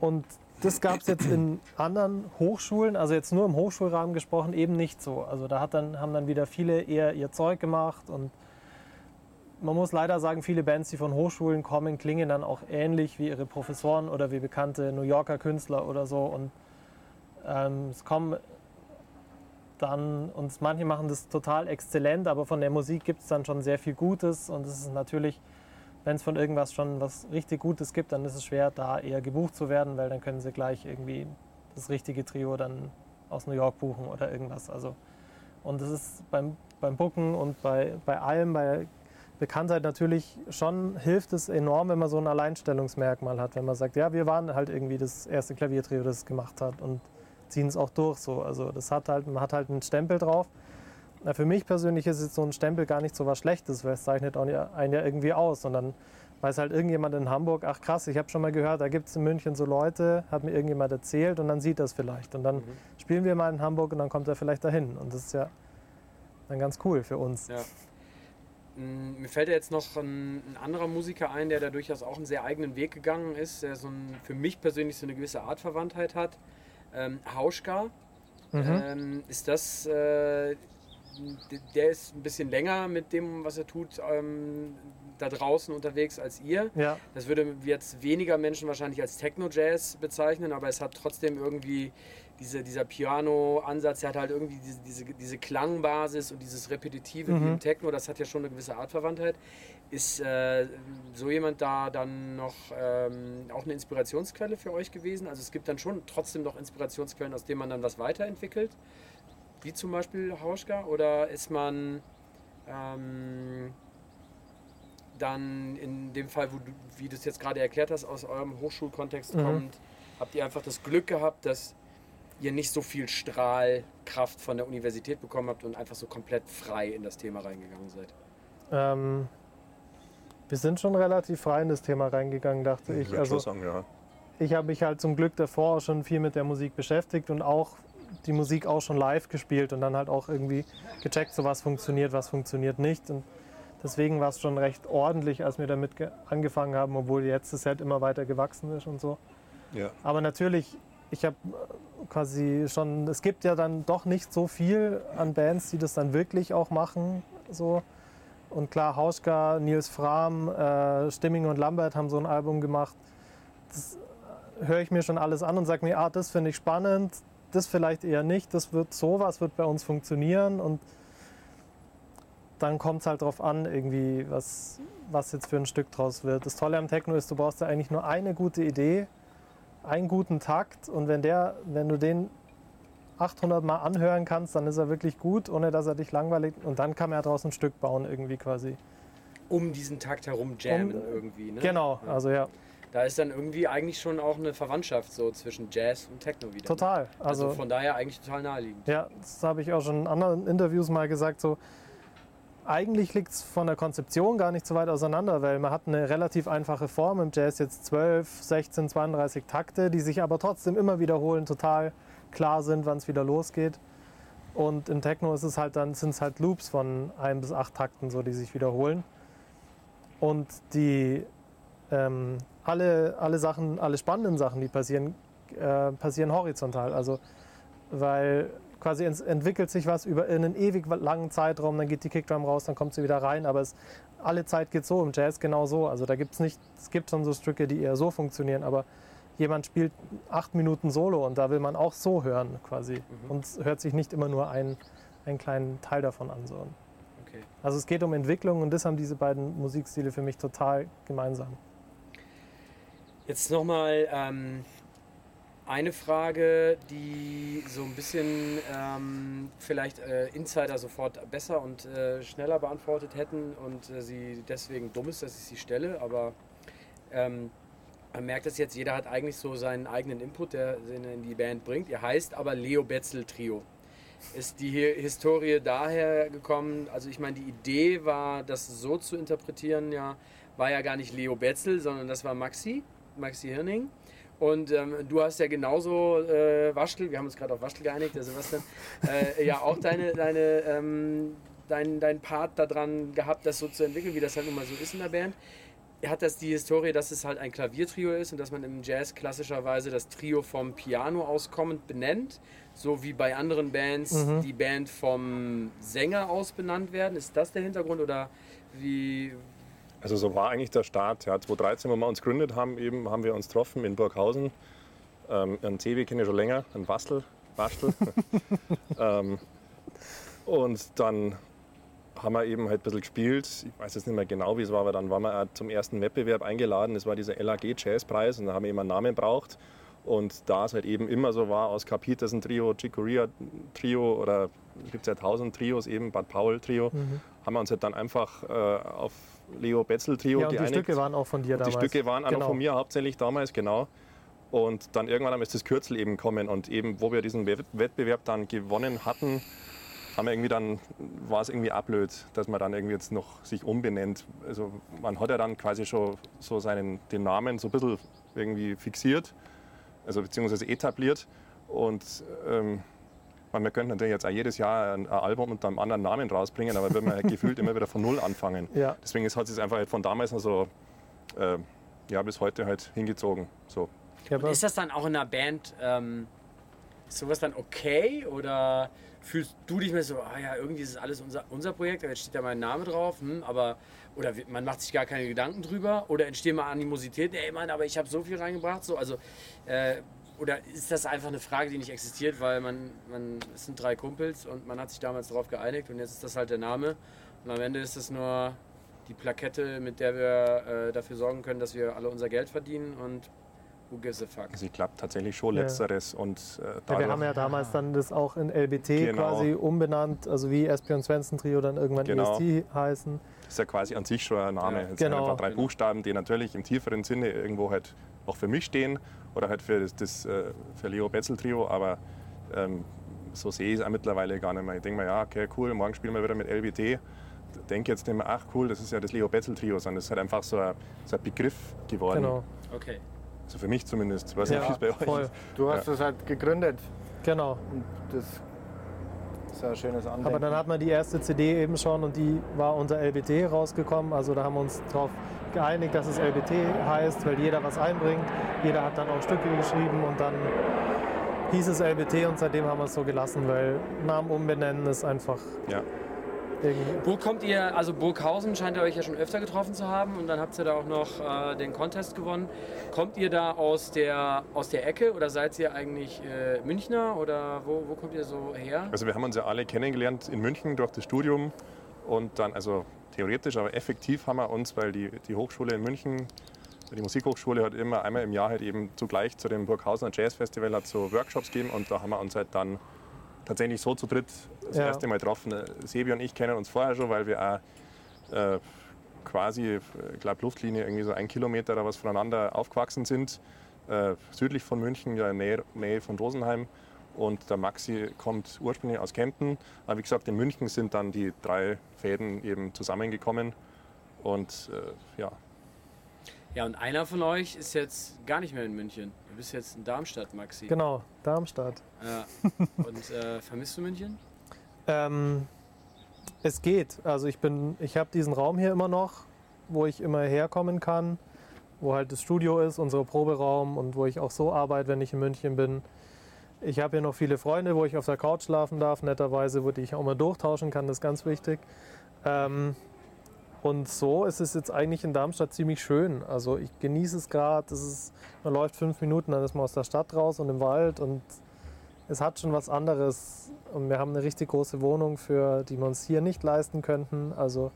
Und das gab es jetzt in anderen Hochschulen, also jetzt nur im Hochschulrahmen gesprochen, eben nicht so. Also da hat dann, haben dann wieder viele eher ihr Zeug gemacht und man muss leider sagen, viele Bands, die von Hochschulen kommen, klingen dann auch ähnlich wie ihre Professoren oder wie bekannte New Yorker Künstler oder so. Und ähm, es kommen dann, und manche machen das total exzellent, aber von der Musik gibt es dann schon sehr viel Gutes und es ist natürlich, wenn es von irgendwas schon was richtig Gutes gibt, dann ist es schwer, da eher gebucht zu werden, weil dann können sie gleich irgendwie das richtige Trio dann aus New York buchen oder irgendwas. Also, und das ist beim, beim Booken und bei, bei allem, bei Bekanntheit natürlich schon hilft es enorm, wenn man so ein Alleinstellungsmerkmal hat, wenn man sagt, ja, wir waren halt irgendwie das erste Klaviertrio, das es gemacht hat und ziehen es auch durch so. Also das hat halt, man hat halt einen Stempel drauf. Na, für mich persönlich ist jetzt so ein Stempel gar nicht so was Schlechtes, weil es zeichnet einen ja irgendwie aus. Und dann weiß halt irgendjemand in Hamburg, ach krass, ich habe schon mal gehört, da gibt es in München so Leute, hat mir irgendjemand erzählt und dann sieht das vielleicht. Und dann Mhm. spielen wir mal in Hamburg und dann kommt er vielleicht dahin. Und das ist ja dann ganz cool für uns. Ja. Mm, mir fällt ja jetzt noch ein, ein, anderer Musiker ein, der da durchaus auch einen sehr eigenen Weg gegangen ist, der so ein, für mich persönlich so eine gewisse Artverwandtheit hat. Ähm, Hauschka. Mhm. Ähm, ist das, äh, der ist ein bisschen länger mit dem, was er tut, ähm, da draußen unterwegs als ihr. Ja. Das würde jetzt weniger Menschen wahrscheinlich als Techno-Jazz bezeichnen, aber es hat trotzdem irgendwie diese, dieser Piano-Ansatz, der hat halt irgendwie diese, diese, diese Klangbasis und dieses Repetitive mhm. im Techno, das hat ja schon eine gewisse Artverwandtheit. Ist äh, so jemand da dann noch ähm, auch eine Inspirationsquelle für euch gewesen? Also es gibt dann schon trotzdem noch Inspirationsquellen, aus denen man dann was weiterentwickelt, wie zum Beispiel Hauschka, oder ist man ähm, dann in dem Fall, wo du, wie du es jetzt gerade erklärt hast, aus eurem Hochschulkontext mhm. kommt, habt ihr einfach das Glück gehabt, dass ihr nicht so viel Strahlkraft von der Universität bekommen habt und einfach so komplett frei in das Thema reingegangen seid? Ähm, wir sind schon relativ frei in das Thema reingegangen, dachte ich. ich also, sagen, ja. Ich habe mich halt zum Glück davor schon viel mit der Musik beschäftigt und auch die Musik auch schon live gespielt und dann halt auch irgendwie gecheckt, so was funktioniert, was funktioniert nicht. Und deswegen war es schon recht ordentlich, als wir damit angefangen haben, obwohl jetzt das Set immer weiter gewachsen ist und so. Ja. Aber natürlich, ich habe quasi schon, es gibt ja dann doch nicht so viel an Bands, die das dann wirklich auch machen. So. Und klar, Hauschka, Nils Fram, äh, Stimming und Lambert haben so ein Album gemacht. Das höre ich mir schon alles an und sage mir, ah, das finde ich spannend, das vielleicht eher nicht, das wird sowas wird bei uns funktionieren und dann kommt es halt darauf an, irgendwie, was, was jetzt für ein Stück draus wird. Das Tolle am Techno ist, du brauchst ja eigentlich nur eine gute Idee einen guten Takt und wenn, der, wenn du den 800 Mal anhören kannst, dann ist er wirklich gut, ohne dass er dich langweilig und dann kann man ja daraus ein Stück bauen irgendwie quasi. Um diesen Takt herum jammen um, irgendwie, ne? Genau, ja. also ja. Da ist dann irgendwie eigentlich schon auch eine Verwandtschaft so zwischen Jazz und Techno wieder. Ne? Total. Also, also von daher eigentlich total naheliegend. Ja, das habe ich auch schon in anderen Interviews mal gesagt, so eigentlich liegt es von der Konzeption gar nicht so weit auseinander, weil man hat eine relativ einfache Form im Jazz, jetzt 12, 16, 32 Takte, die sich aber trotzdem immer wiederholen, total klar sind, wann es wieder losgeht. Und im Techno ist es halt dann, sind es halt Loops von ein bis acht Takten, so, die sich wiederholen. Und die ähm, alle, alle Sachen, alle spannenden Sachen, die passieren, äh, passieren horizontal. Also weil quasi entwickelt sich was über einen ewig langen Zeitraum, dann geht die Kickdrum raus, dann kommt sie wieder rein, aber es, alle Zeit geht so, im Jazz genau so. Also da gibt es nicht, es gibt schon so Stücke, die eher so funktionieren, aber jemand spielt acht Minuten Solo und da will man auch so hören quasi mhm. und hört sich nicht immer nur einen, einen kleinen Teil davon an. So. Okay. Also es geht um Entwicklung und das haben diese beiden Musikstile für mich total gemeinsam. Jetzt nochmal ähm, eine Frage, die so ein bisschen ähm, vielleicht äh, Insider sofort besser und äh, schneller beantwortet hätten und äh, sie deswegen dumm ist, dass ich sie stelle, aber ähm, man merkt es jetzt, jeder hat eigentlich so seinen eigenen Input, der ihn in die Band bringt. Ihr heißt aber Leo Betzel Trio. Ist die Historie daher gekommen, also ich meine, die Idee war, das so zu interpretieren, ja, war ja gar nicht Leo Betzel, sondern das war Maxi, Maxi Hirning. Und ähm, du hast ja genauso äh, Waschel, wir haben uns gerade auf Waschel geeinigt, der Sebastian, äh, ja auch deine, deine, ähm, dein, dein Part daran gehabt, das so zu entwickeln, wie das halt nun mal so ist in der Band. Hat das die Historie, dass es halt ein Klaviertrio ist und dass man im Jazz klassischerweise das Trio vom Piano auskommend benennt, so wie bei anderen Bands mhm. die Band vom Sänger aus benannt werden? Ist das der Hintergrund oder wie, also so war eigentlich der Start. Ja, 2013, wo wir uns gegründet haben, eben, haben wir uns getroffen in Burghausen. Ähm, einen CW kenne ich schon länger, einen Bastel. Bastel. (laughs) ähm, und dann haben wir eben halt ein bisschen gespielt. Ich weiß jetzt nicht mehr genau, wie es war, aber dann waren wir zum ersten Wettbewerb eingeladen. Das war dieser LAG Jazzpreis und da haben wir eben einen Namen braucht. Und da es halt eben immer so war, aus Capitas ein Trio, Chicoria Trio oder gibt es ja tausend Trios, eben Bad Paul Trio, mhm. haben wir uns halt dann einfach äh, auf Leo Betzel Trio ja, und geeinigt. Die Stücke waren auch von dir damals. Die Stücke waren genau. auch von mir hauptsächlich damals, genau. Und dann irgendwann ist das Kürzel eben kommen und eben, wo wir diesen Wettbewerb dann gewonnen hatten, haben wir irgendwie dann, war es irgendwie ablöd, dass man dann irgendwie jetzt noch sich umbenennt. Also man hat ja dann quasi schon so seinen, den Namen so ein bisschen irgendwie fixiert, also beziehungsweise etabliert. Und ähm, Weil wir könnten natürlich jetzt auch jedes Jahr ein Album unter einem anderen Namen rausbringen, aber würden wir halt (laughs) gefühlt immer wieder von Null anfangen. Ja. Deswegen ist, hat es einfach halt von damals noch so äh, ja, bis heute halt hingezogen. So. Und ist das dann auch in einer Band, ähm, ist sowas dann okay oder fühlst du dich mehr so, ah ja, irgendwie ist es alles unser, unser Projekt, jetzt steht da mein Name drauf, hm, aber oder man macht sich gar keine Gedanken drüber oder entstehen mal Animositäten, ey Mann, aber ich habe so viel reingebracht, so, also äh, oder ist das einfach eine Frage, die nicht existiert, weil man, man, es sind drei Kumpels und man hat sich damals darauf geeinigt und jetzt ist das halt der Name und am Ende ist es nur die Plakette, mit der wir äh, dafür sorgen können, dass wir alle unser Geld verdienen und who gives a fuck. Also ich glaube tatsächlich schon Ja. Letzteres. Und, äh, ja, wir haben ja damals dann das auch in LBT Genau. quasi umbenannt, also wie Espion Svensson Trio dann irgendwann Genau. EST heißen. Das ist ja quasi an sich schon ein Name. Ja, Es sind genau. einfach drei Buchstaben, die natürlich im tieferen Sinne irgendwo halt auch für mich stehen oder halt für das, das äh, für Leo Betzel Trio, aber ähm, so sehe ich es auch mittlerweile gar nicht mehr. Ich denke mir, ja, okay, cool, morgen spielen wir wieder mit LBT. Denke jetzt nicht mehr, ach cool, das ist ja das Leo Betzel Trio, sondern das ist halt einfach so ein, so ein Begriff geworden. Genau, Okay. Also für mich zumindest. Ich weiß nicht, Ja, wie es bei euch voll. ist. Du hast das halt gegründet genau. und das ist ein schönes Andenken. Aber dann hat man die erste CD eben schon und die war unter LBT rausgekommen. Also da haben wir uns darauf geeinigt, dass es LBT heißt, weil jeder was einbringt. Jeder hat dann auch Stücke geschrieben und dann hieß es LBT und seitdem haben wir es so gelassen, weil Namen umbenennen ist einfach Ja. Irgendwie. Wo kommt ihr, also Burghausen scheint ihr euch ja schon öfter getroffen zu haben und dann habt ihr da auch noch äh, den Contest gewonnen. Kommt ihr da aus der, aus der Ecke oder seid ihr eigentlich äh, Münchner oder wo, wo kommt ihr so her? Also wir haben uns ja alle kennengelernt in München durch das Studium und dann, also theoretisch, aber effektiv haben wir uns, weil die, die Hochschule in München, die Musikhochschule hat immer einmal im Jahr halt eben zugleich zu dem Burghausener Jazz Festival hat so Workshops gegeben und da haben wir uns halt dann tatsächlich so zu dritt das Ja. erste Mal getroffen. Äh, Sebi und ich kennen uns vorher schon, weil wir auch äh, quasi, ich glaube Luftlinie irgendwie so ein Kilometer oder was voneinander aufgewachsen sind, äh, südlich von München, ja in Nähe, Nähe von Rosenheim. Und der Maxi kommt ursprünglich aus Kempten. Aber wie gesagt, in München sind dann die drei Fäden eben zusammengekommen. Und äh, ja, Ja, und einer von euch ist jetzt gar nicht mehr in München. Du bist jetzt in Darmstadt, Maxi. Genau, Darmstadt. Ja. Und äh, vermisst du München? Ähm, es geht. Also ich bin, ich habe diesen Raum hier immer noch, wo ich immer herkommen kann, wo halt das Studio ist, unser Proberaum und wo ich auch so arbeite, wenn ich in München bin. Ich habe hier noch viele Freunde, wo ich auf der Couch schlafen darf, netterweise, wo die ich auch mal durchtauschen kann, das ist ganz wichtig. Ähm, und so ist es jetzt eigentlich in Darmstadt ziemlich schön. Also ich genieße es gerade. Man läuft fünf Minuten, dann ist man aus der Stadt raus und im Wald und es hat schon was anderes. Und wir haben eine richtig große Wohnung, für die wir uns hier nicht leisten könnten. Also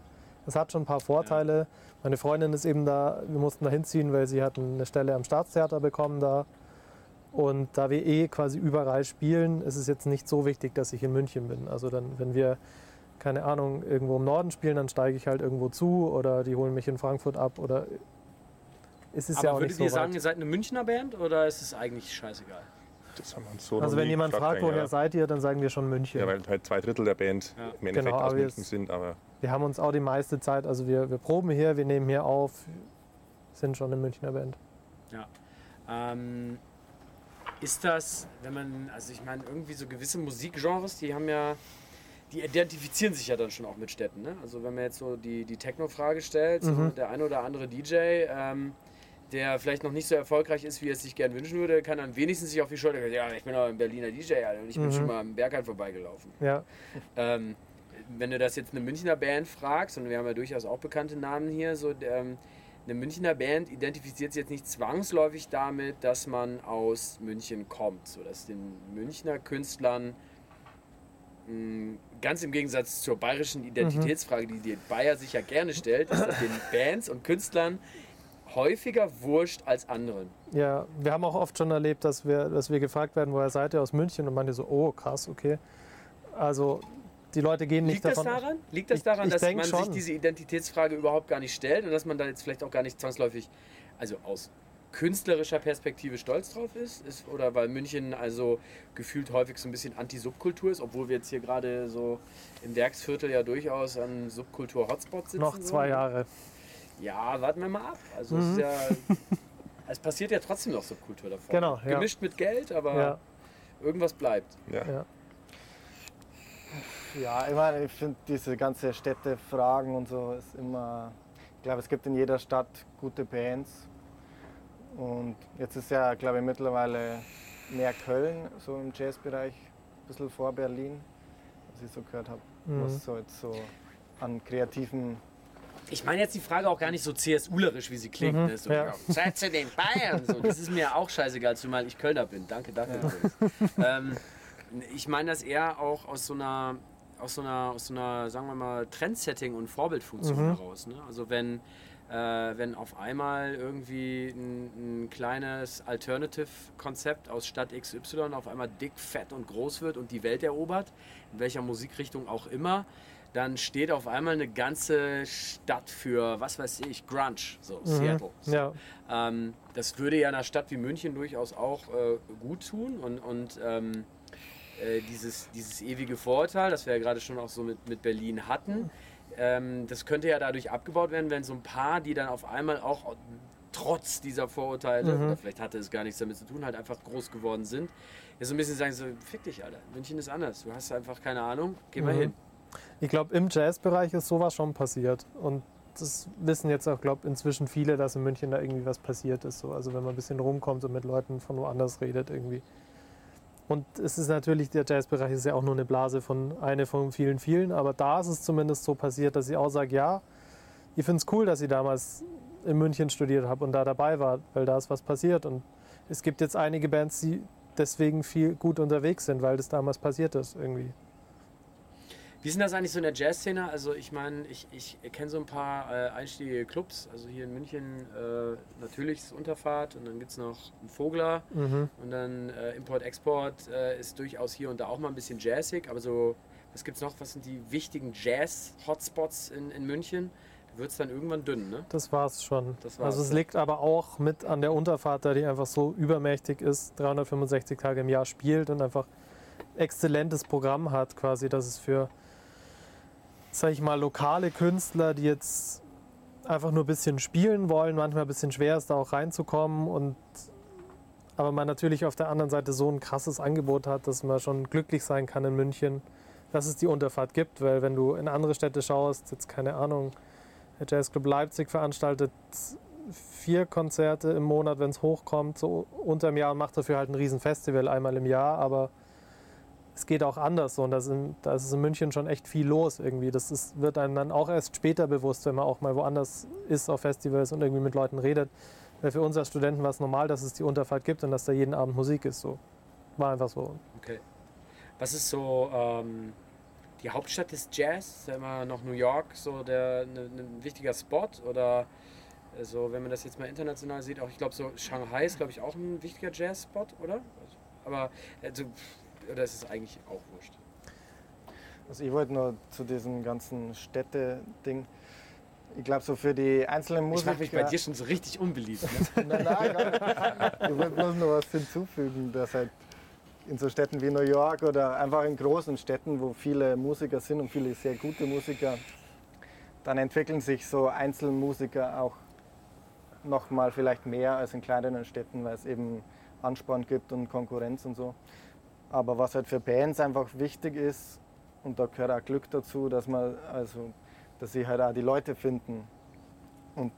es hat schon ein paar Vorteile. Meine Freundin ist eben da, wir mussten da hinziehen, weil sie hat eine Stelle am Staatstheater bekommen da. Und da wir eh quasi überall spielen, ist es jetzt nicht so wichtig, dass ich in München bin. Also dann, wenn wir, keine Ahnung, irgendwo im Norden spielen, dann steige ich halt irgendwo zu oder die holen mich in Frankfurt ab oder es ist Aber ja auch würdet nicht so ihr sagen, weit. ihr seid eine Münchner Band oder ist es eigentlich scheißegal? das haben wir uns so noch Also wenn jemand fragt, woher ja. seid ihr, dann sagen wir schon München. Ja, weil halt zwei Drittel der Band Ja. im Endeffekt Genau, aus München sind. Aber Wir haben uns auch die meiste Zeit, also wir, wir proben hier, wir nehmen hier auf, sind schon eine Münchner Band. Ähm, ist das, wenn man, also ich meine, irgendwie so gewisse Musikgenres, die haben ja, die identifizieren sich ja dann schon auch mit Städten. Ne? Also wenn man jetzt so die, die Techno-Frage stellt, so Mhm. der ein oder andere DJ, ähm, der vielleicht noch nicht so erfolgreich ist, wie er es sich gern wünschen würde, kann dann wenigstens sich auf die Schulter sagen, ja, ich bin aber ein Berliner DJ Alter, und ich bin Mhm. schon mal am Bergheim vorbeigelaufen. Ja, Ähm, wenn du das jetzt eine Münchner Band fragst, und wir haben ja durchaus auch bekannte Namen hier, so ähm, eine Münchner Band identifiziert sich jetzt nicht zwangsläufig damit, dass man aus München kommt, so dass den Münchner Künstlern ganz im Gegensatz zur bayerischen Identitätsfrage, die die Bayer sich ja gerne stellt, ist das den Bands und Künstlern häufiger wurscht als anderen. ja, wir haben auch oft schon erlebt, dass wir, dass wir gefragt werden, woher seid ihr aus München? Und manche so, oh krass, okay. Also die Leute gehen nicht Liegt das davon. daran? Liegt das Ich- daran, ich dass man sich schon. diese Identitätsfrage überhaupt gar nicht stellt und dass man da jetzt vielleicht auch gar nicht zwangsläufig, also aus künstlerischer Perspektive stolz drauf ist? ist oder weil München also gefühlt häufig so ein bisschen Anti-Subkultur ist, obwohl wir jetzt hier gerade so im Werksviertel ja durchaus an Subkultur-Hotspot sitzen? Noch so. zwei Jahre. Ja, warten wir mal ab. Also es Mhm. ist ja. (laughs) Es passiert ja trotzdem noch Subkultur davor. Genau, ja. Gemischt mit Geld, aber Ja, irgendwas bleibt. ja. ja. Ja, ich meine, ich finde diese ganze Städtefragen und so ist immer. Ich glaube, es gibt in jeder Stadt gute Bands. Und jetzt ist ja, glaube ich, mittlerweile mehr Köln, so im Jazzbereich, ein bisschen vor Berlin, was ich so gehört habe, mhm. was so jetzt so an kreativen ich meine jetzt die Frage auch gar nicht so CSU-lerisch, wie sie klingt. Mhm, ne? so, ja. zu den Bayern. So, das ist mir auch scheißegal, zumal ich Kölner bin. Danke dafür. Ja. Ähm, ich meine das eher auch aus so einer, aus so einer, aus so einer sagen wir mal, Trendsetting und Vorbildfunktion mhm. heraus. Ne? Also wenn, äh, wenn auf einmal irgendwie ein, ein kleines Alternative-Konzept aus Stadt XY auf einmal dick, fett und groß wird und die Welt erobert, in welcher Musikrichtung auch immer, dann steht auf einmal eine ganze Stadt für, was weiß ich, Grunge, so mhm. Seattle. So. Ja. Ähm, das würde ja einer Stadt wie München durchaus auch äh, gut tun und, und ähm, äh, dieses, dieses ewige Vorurteil, das wir ja gerade schon auch so mit, mit Berlin hatten, ähm, das könnte ja dadurch abgebaut werden, wenn so ein paar, die dann auf einmal auch trotz dieser Vorurteile, mhm. oder vielleicht hatte es gar nichts damit zu tun, halt einfach groß geworden sind, ja so ein bisschen sagen so, fick dich, Alter, München ist anders, du hast einfach keine Ahnung, geh mal mhm. hin. Ich glaube, im Jazzbereich ist sowas schon passiert. Und das wissen jetzt auch, glaube inzwischen viele, dass in München da irgendwie was passiert ist. So. Also wenn man ein bisschen rumkommt und mit Leuten von woanders redet irgendwie. Und es ist natürlich, der Jazzbereich ist ja auch nur eine Blase von eine von vielen, vielen. Aber da ist es zumindest so passiert, dass ich auch sage, ja, ich finde es cool, dass ich damals in München studiert habe und da dabei war, weil da ist was passiert. Und es gibt jetzt einige Bands, die deswegen viel gut unterwegs sind, weil das damals passiert ist irgendwie. Wie ist denn das eigentlich so in der Jazzszene? Also ich meine, ich, ich kenne so ein paar äh, einstiegige Clubs. Also hier in München äh, natürlich ist Unterfahrt und dann gibt es noch einen Vogler mhm. und dann äh, Import-Export äh, ist durchaus hier und da auch mal ein bisschen jazzig. Aber so, was gibt es noch? Was sind die wichtigen Jazz-Hotspots in, in München? Da wird es dann irgendwann dünn, ne? Das war's schon. Das war's, also es liegt aber auch mit an der Unterfahrt, da die einfach so übermächtig ist, 365 Tage im Jahr spielt und einfach exzellentes Programm hat, quasi, dass es für sag ich mal, lokale Künstler, die jetzt einfach nur ein bisschen spielen wollen, manchmal ein bisschen schwer ist, da auch reinzukommen und aber man natürlich auf der anderen Seite so ein krasses Angebot hat, dass man schon glücklich sein kann in München, dass es die Unterfahrt gibt, weil wenn du in andere Städte schaust, jetzt keine Ahnung, der Jazzclub Leipzig veranstaltet vier Konzerte im Monat, wenn es hochkommt, so unter dem Jahr und macht dafür halt ein Riesenfestival einmal im Jahr, aber es geht auch anders. So. Und da, sind, da ist in München schon echt viel los irgendwie. Das ist, wird einem dann auch erst später bewusst, wenn man auch mal woanders ist auf Festivals und irgendwie mit Leuten redet. Weil für uns als Studenten war es normal, dass es die Unterfahrt gibt und dass da jeden Abend Musik ist. So. War einfach so. Okay. Was ist so ähm, die Hauptstadt des Jazz? Ist ja immer noch New York so der, ne, ne, ein wichtiger Spot? Oder also, wenn man das jetzt mal international sieht, auch ich glaube so Shanghai ist glaube ich auch ein wichtiger Jazz-Spot, oder? Aber also, oder ist es eigentlich auch wurscht? Also ich wollte nur zu diesem ganzen Städte-Ding. Ich glaube, so für die einzelnen Musiker... Ich mache mich bei dir schon so richtig unbeliebt. Ne? (laughs) nein, nein. Ich wollte bloß noch was hinzufügen, dass halt in so Städten wie New York oder einfach in großen Städten, wo viele Musiker sind und viele sehr gute Musiker, dann entwickeln sich so Einzelmusiker auch noch mal vielleicht mehr als in kleineren Städten, weil es eben Ansporn gibt und Konkurrenz und so. Aber was halt für Bands einfach wichtig ist, und da gehört auch Glück dazu, dass man also, dass sie halt auch die Leute finden. Und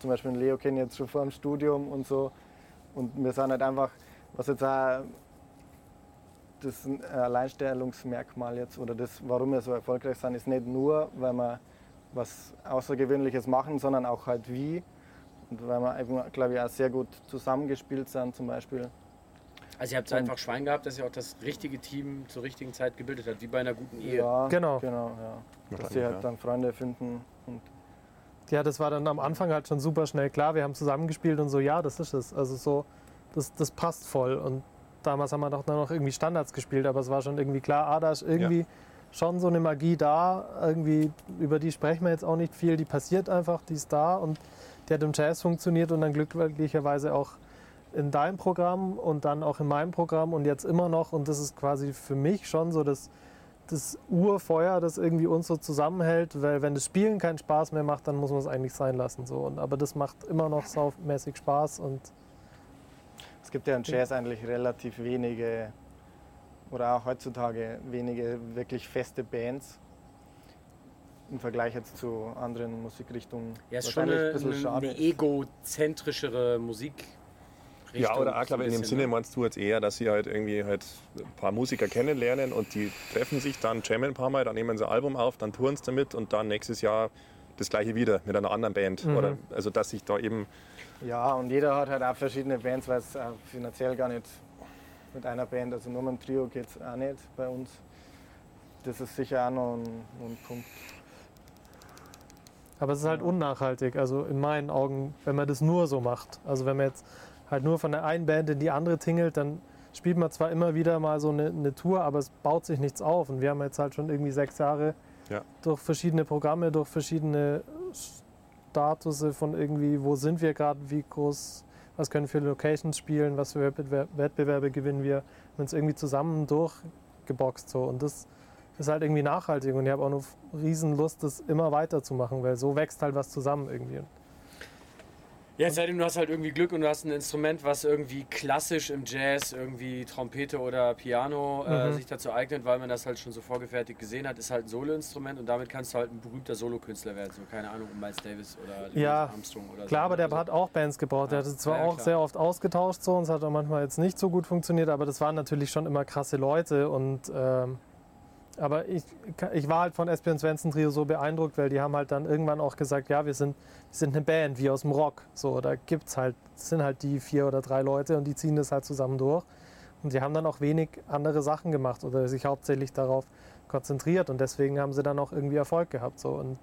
zum Beispiel Leo kenne ich jetzt schon vor dem Studium und so. Und wir sind halt einfach, was jetzt auch das Alleinstellungsmerkmal jetzt oder das, warum wir so erfolgreich sind, ist nicht nur, weil wir was Außergewöhnliches machen, sondern auch halt wie. Und weil wir, glaube ich, auch sehr gut zusammengespielt sind zum Beispiel. Also ihr habt einfach Schwein gehabt, dass ihr auch das richtige Team zur richtigen Zeit gebildet habt, wie bei einer guten Ehe. Ja, genau. genau ja. Dass sie halt dann Freunde finden. Und ja, das war dann am Anfang halt schon super schnell klar. Wir haben zusammengespielt und so, ja, das ist es. Also so, das, das passt voll. Und damals haben wir doch dann noch irgendwie Standards gespielt, aber es war schon irgendwie klar, ah, da ist irgendwie ja. schon so eine Magie da. Irgendwie, über die sprechen wir jetzt auch nicht viel. Die passiert einfach, die ist da und die hat im Jazz funktioniert und dann glücklicherweise auch in deinem Programm und dann auch in meinem Programm und jetzt immer noch. Und das ist quasi für mich schon so das, das Urfeuer, das irgendwie uns so zusammenhält. Weil wenn das Spielen keinen Spaß mehr macht, dann muss man es eigentlich sein lassen. So. Und, aber das macht immer noch saumäßig Spaß. Und es gibt ja im Jazz eigentlich relativ wenige oder auch heutzutage wenige wirklich feste Bands im Vergleich jetzt zu anderen Musikrichtungen. Ja, ist schon eine, ein eine egozentrischere Musik. Ja, oder auch, glaube in dem Sinne ne? meinst du jetzt eher, dass sie halt irgendwie halt ein paar Musiker kennenlernen und die treffen sich dann, jammen ein paar Mal, dann nehmen sie ein Album auf, dann touren sie damit und dann nächstes Jahr das gleiche wieder mit einer anderen Band. Mhm. Oder, also dass sich da eben. Ja, und jeder hat halt auch verschiedene Bands, weil es finanziell gar nicht mit einer Band, also nur mit einem Trio geht es auch nicht bei uns. Das ist sicher auch noch ein, ein Punkt. Aber es ist halt unnachhaltig, also in meinen Augen, wenn man das nur so macht. Also wenn man jetzt halt nur von der einen Band in die andere tingelt, dann spielt man zwar immer wieder mal so eine, eine Tour, aber es baut sich nichts auf. Und wir haben jetzt halt schon irgendwie sechs Jahre ja. durch verschiedene Programme, durch verschiedene Statusse von irgendwie, wo sind wir gerade, wie groß, was können wir für Locations spielen, was für Wettbewerbe gewinnen wir, uns irgendwie zusammen durchgeboxt so. Und das ist halt irgendwie nachhaltig und ich habe auch eine riesen Lust, das immer weiterzumachen, weil so wächst halt was zusammen irgendwie. Ja, seitdem du hast halt irgendwie Glück und du hast ein Instrument, was irgendwie klassisch im Jazz, irgendwie Trompete oder Piano äh, mhm. sich dazu eignet, weil man das halt schon so vorgefertigt gesehen hat, ist halt ein Solo-Instrument und damit kannst du halt ein berühmter Solokünstler werden. So, keine Ahnung, um Miles Davis oder ja, Armstrong oder so. Klar, aber der also, hat auch Bands gebraucht. Der hat es zwar ja, auch klar. sehr oft ausgetauscht so und es hat auch manchmal jetzt nicht so gut funktioniert, aber das waren natürlich schon immer krasse Leute und ähm, aber ich, ich war halt von Espion Svensson Trio so beeindruckt, weil die haben halt dann irgendwann auch gesagt, ja, wir sind, wir sind eine Band, wie aus dem Rock. So, da gibt's halt, sind halt die vier oder drei Leute und die ziehen das halt zusammen durch. Und die haben dann auch wenig andere Sachen gemacht oder sich hauptsächlich darauf konzentriert und deswegen haben sie dann auch irgendwie Erfolg gehabt. So. Und,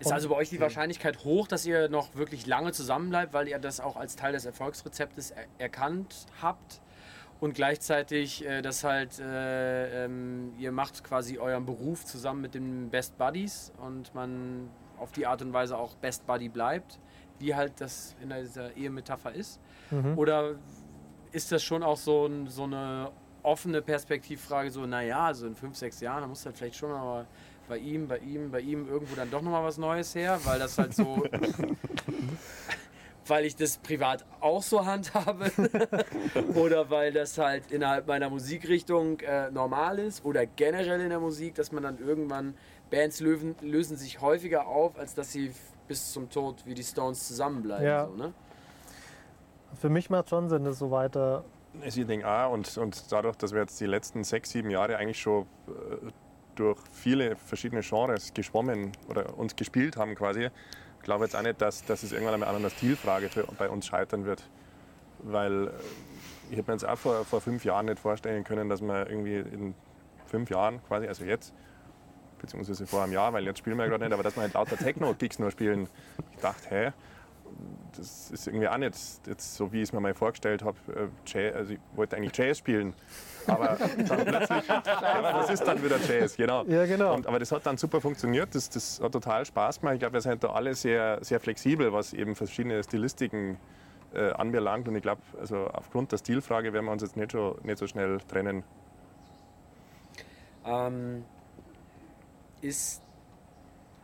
ist also bei euch die Wahrscheinlichkeit hoch, dass ihr noch wirklich lange zusammenbleibt, weil ihr das auch als Teil des Erfolgsrezeptes er erkannt habt? Und gleichzeitig äh, das halt, äh, ähm, ihr macht quasi euren Beruf zusammen mit den Best Buddies und man auf die Art und Weise auch Best Buddy bleibt, wie halt das in dieser Ehemetapher ist? Mhm. Oder ist das schon auch so, ein, so eine offene Perspektivfrage, so, naja, also in fünf, sechs Jahren, da muss halt vielleicht schon aber bei ihm, bei ihm, bei ihm irgendwo dann doch nochmal was Neues her, weil das halt so (laughs) (laughs) weil ich das privat auch so handhabe (laughs) oder weil das halt innerhalb meiner Musikrichtung äh, normal ist oder generell in der Musik, dass man dann irgendwann Bands lösen, lösen sich häufiger auf, als dass sie bis zum Tod wie die Stones zusammenbleiben. Ja. So, ne? Für mich macht schon Sinn, das so weiter. Ich denke auch, und, und dadurch, dass wir jetzt die letzten sechs, sieben Jahre eigentlich schon äh, durch viele verschiedene Genres geschwommen oder uns gespielt haben quasi, ich glaube jetzt auch nicht, dass, dass es irgendwann einmal an einer Stilfrage für, bei uns scheitern wird. Weil äh, ich habe mir jetzt auch vor, vor fünf Jahren nicht vorstellen können, dass man irgendwie in fünf Jahren quasi, also jetzt, beziehungsweise vor einem Jahr, weil jetzt spielen wir gerade nicht, aber dass wir halt lauter Techno-Gigs nur spielen. Ich dachte, hä, das ist irgendwie auch nicht jetzt so, wie ich es mir mal vorgestellt habe. Äh, also ich wollte eigentlich Jazz spielen, aber (laughs) dann plötzlich, aber das ist dann wieder Jazz, genau. Ja, genau. Und, aber das hat dann super funktioniert, das, das hat total Spaß gemacht. Ich glaube, wir sind da alle sehr, sehr flexibel, was eben verschiedene Stilistiken äh, anbelangt. Und ich glaube, also aufgrund der Stilfrage werden wir uns jetzt nicht so, nicht so schnell trennen. Ähm, ist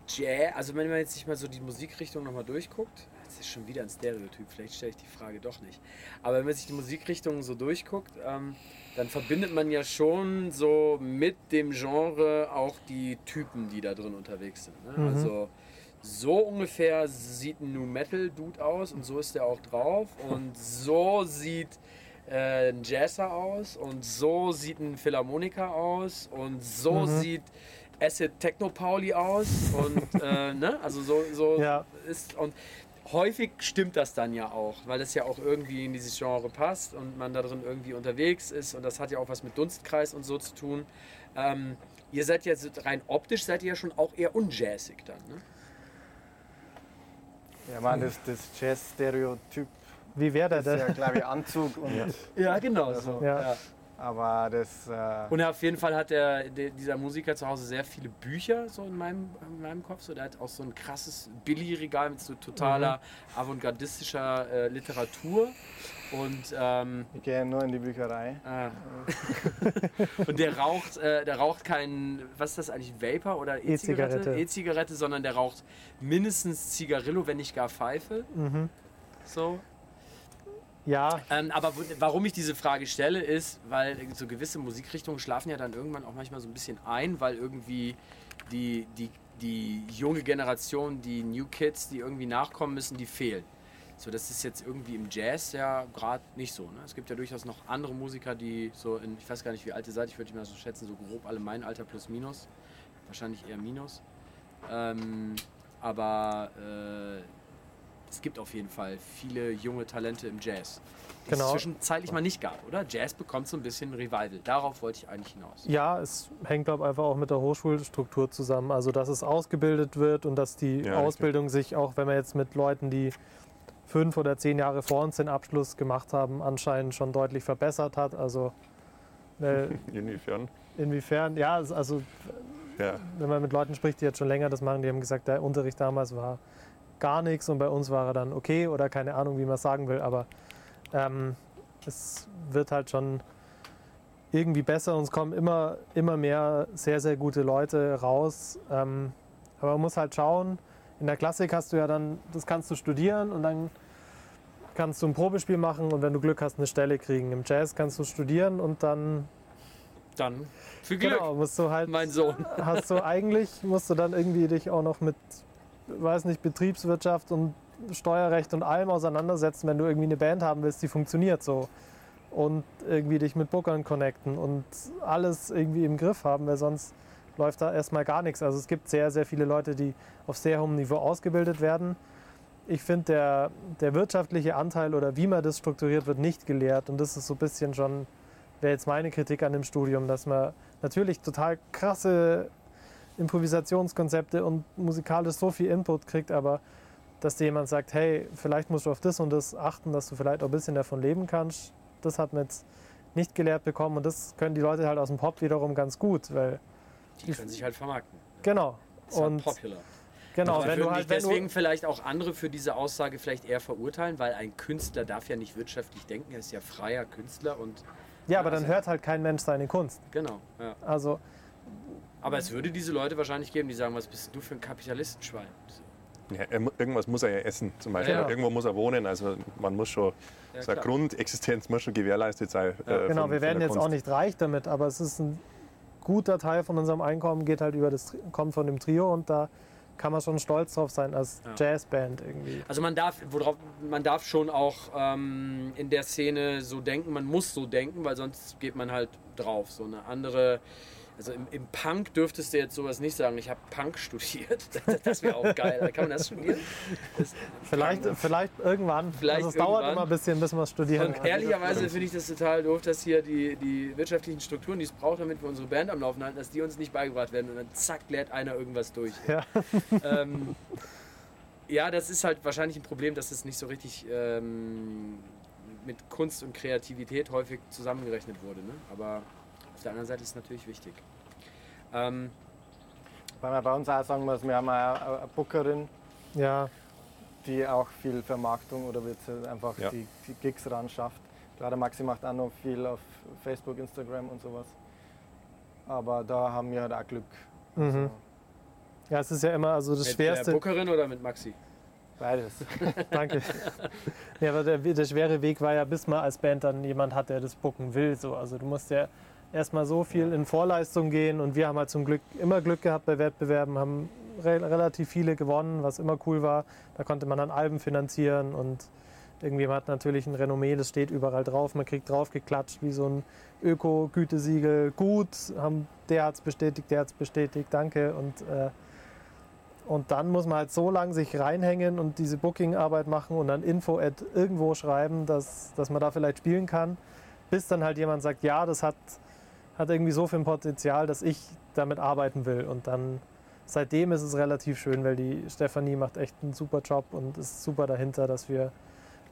Jazz, also wenn man jetzt sich mal so die Musikrichtung nochmal durchguckt, das ist schon wieder ein Stereotyp, vielleicht stelle ich die Frage doch nicht. Aber wenn man sich die Musikrichtungen so durchguckt, ähm, dann verbindet man ja schon so mit dem Genre auch die Typen, die da drin unterwegs sind. Ne? Mhm. Also so ungefähr sieht ein New Metal Dude aus und so ist der auch drauf und so sieht äh, ein Jazzer aus und so sieht ein Philharmoniker aus und so mhm. sieht Acid Techno Pauli aus und äh, ne also so, so ja. ist und häufig stimmt das dann ja auch, weil das ja auch irgendwie in dieses Genre passt und man da drin irgendwie unterwegs ist und das hat ja auch was mit Dunstkreis und so zu tun. Ähm, ihr seid ja rein optisch seid ihr ja schon auch eher unjazzig dann, ne? Ja, man, das, das Jazz-Stereotyp. Wie wäre der denn? Ja, glaube ich, Anzug und. (laughs) ja, genau so. Ja. ja. Aber das. Äh und auf jeden Fall hat der, der, dieser Musiker zu Hause sehr viele Bücher so in meinem, in meinem Kopf. So, der hat auch so ein krasses Billy-Regal mit so totaler mhm. avantgardistischer äh, Literatur. Und, ähm, ich gehe nur in die Bücherei. Ah. (laughs) und der raucht, äh, der raucht keinen, was ist das eigentlich, Vapor oder E-Zigarette? E-Zigarette, sondern der raucht mindestens Zigarillo, wenn nicht gar Pfeife. Mhm. So. Ja. Ähm, aber warum ich diese Frage stelle, ist, weil so gewisse Musikrichtungen schlafen ja dann irgendwann auch manchmal so ein bisschen ein, weil irgendwie die, die, die junge Generation, die New Kids, die irgendwie nachkommen müssen, die fehlen. So, das ist jetzt irgendwie im Jazz ja gerade nicht so. Ne? Es gibt ja durchaus noch andere Musiker, die so in, ich weiß gar nicht, wie alt ihr seid, ich würde mal so schätzen, so grob alle mein Alter plus minus. Wahrscheinlich eher minus. Ähm, aber äh, es gibt auf jeden Fall viele junge Talente im Jazz. Die genau. es zwischenzeitlich mal nicht gab, oder? Jazz bekommt so ein bisschen Revival. Darauf wollte ich eigentlich hinaus. Ja, es hängt, glaube ich, einfach auch mit der Hochschulstruktur zusammen. Also, dass es ausgebildet wird und dass die ja, Ausbildung sich auch, wenn man jetzt mit Leuten, die fünf oder zehn Jahre vor uns den Abschluss gemacht haben, anscheinend schon deutlich verbessert hat. Also äh, (laughs) inwiefern? Inwiefern? Ja, also ja. wenn man mit Leuten spricht, die jetzt schon länger das machen, die haben gesagt, der Unterricht damals war gar nichts und bei uns war er dann okay oder keine Ahnung, wie man es sagen will, aber ähm, es wird halt schon irgendwie besser und es kommen immer, immer mehr sehr, sehr gute Leute raus. Ähm, aber man muss halt schauen, in der Klassik hast du ja dann, das kannst du studieren und dann kannst du ein Probespiel machen und wenn du Glück hast, eine Stelle kriegen. Im Jazz kannst du studieren und dann. Dann viel Glück. Genau, musst du halt. Mein Sohn. Hast du eigentlich, musst du dann irgendwie dich auch noch mit, weiß nicht, Betriebswirtschaft und Steuerrecht und allem auseinandersetzen, wenn du irgendwie eine Band haben willst, die funktioniert so. Und irgendwie dich mit Bookern connecten und alles irgendwie im Griff haben, weil sonst läuft da erstmal gar nichts. Also es gibt sehr, sehr viele Leute, die auf sehr hohem Niveau ausgebildet werden. Ich finde, der, der wirtschaftliche Anteil oder wie man das strukturiert wird, nicht gelehrt. Und das ist so ein bisschen schon, wäre jetzt meine Kritik an dem Studium, dass man natürlich total krasse Improvisationskonzepte und musikalisch so viel Input kriegt, aber dass dir jemand sagt, hey, vielleicht musst du auf das und das achten, dass du vielleicht auch ein bisschen davon leben kannst, das hat man jetzt nicht gelehrt bekommen und das können die Leute halt aus dem Pop wiederum ganz gut, weil die können sich halt vermarkten. Genau. Ist halt und popular. Genau, wenn du halt, wenn deswegen du vielleicht auch andere für diese Aussage vielleicht eher verurteilen, weil ein Künstler darf ja nicht wirtschaftlich denken, er ist ja freier Künstler und. Ja, aber dann also hört halt kein Mensch seine Kunst. Genau, ja. Also. Aber es würde diese Leute wahrscheinlich geben, die sagen, was bist du für ein Kapitalistenschwein? Ja, irgendwas muss er ja essen, zum Beispiel. Ja. Irgendwo muss er wohnen. Also man muss schon, ja, seine Grundexistenz muss schon gewährleistet sein. Ja. Äh, genau, von, wir werden jetzt Kunst. auch nicht reich damit, aber es ist ein guter Teil von unserem Einkommen geht halt über das kommt von dem Trio und da kann man schon stolz drauf sein als ja. Jazzband irgendwie. Also man darf, worauf, man darf schon auch ähm, in der Szene so denken, man muss so denken, weil sonst geht man halt drauf. So eine andere also im, im, Punk dürftest du jetzt sowas nicht sagen. Ich habe Punk studiert. (laughs) Das wäre auch geil. Kann man das studieren? Das vielleicht, vielleicht irgendwann. Vielleicht also es irgendwann. dauert immer ein bisschen, bis man es studieren kann. Ehrlicherweise finde ich das total doof, dass hier die, die wirtschaftlichen Strukturen, die es braucht, damit wir unsere Band am Laufen halten, dass die uns nicht beigebracht werden. Und dann zack, lehrt einer irgendwas durch. Ja. (laughs) Ähm, ja, das ist halt wahrscheinlich ein Problem, dass es nicht so richtig ähm, mit Kunst und Kreativität häufig zusammengerechnet wurde. Ne? Aber auf der anderen Seite ist es natürlich wichtig. Ähm, Weil man bei uns auch sagen muss, wir haben eine, eine Bookerin, ja. die auch viel Vermarktung oder wird einfach ja. die, die Gigs ran schafft. Gerade Maxi macht auch noch viel auf Facebook, Instagram und sowas. Aber da haben wir halt auch Glück. Mhm. Also ja, es ist ja immer also das mit Schwerste. Mit der Bookerin oder mit Maxi? Beides. (laughs) Danke. Ja, aber der, der, schwere Weg war ja, bis man als Band dann jemand hat, der das booken will. So. Also du musst ja erstmal so viel in Vorleistung gehen. Und wir haben halt zum Glück immer Glück gehabt bei Wettbewerben, haben re relativ viele gewonnen, was immer cool war. Da konnte man dann Alben finanzieren und irgendwie man hat natürlich ein Renommee, das steht überall drauf. Man kriegt drauf geklatscht wie so ein Öko-Gütesiegel. Gut, haben, der hat es bestätigt, der hat es bestätigt, danke. Und, äh, und dann muss man halt so lange sich reinhängen und diese Booking-Arbeit machen und dann Info at irgendwo schreiben, dass, dass man da vielleicht spielen kann, bis dann halt jemand sagt, ja, das hat hat irgendwie so viel Potenzial, dass ich damit arbeiten will. Und dann seitdem ist es relativ schön, weil die Stefanie macht echt einen super Job und ist super dahinter, dass wir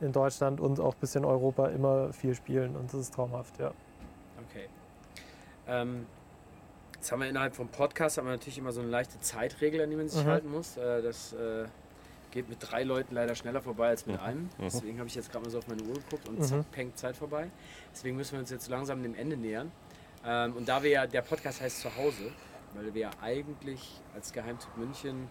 in Deutschland und auch ein bisschen Europa immer viel spielen und das ist traumhaft, ja. Okay. Ähm, jetzt haben wir innerhalb vom Podcast haben wir natürlich immer so eine leichte Zeitregel, an die man sich mhm. halten muss. Äh, das äh, geht mit drei Leuten leider schneller vorbei als mit mhm. einem. Mhm. Deswegen habe ich jetzt gerade mal so auf meine Uhr geguckt und mhm. zack, pengt Zeit vorbei. Deswegen müssen wir uns jetzt langsam dem Ende nähern. Ähm, und da wir ja, der Podcast heißt Zuhause, weil wir ja eigentlich als Geheimtipp München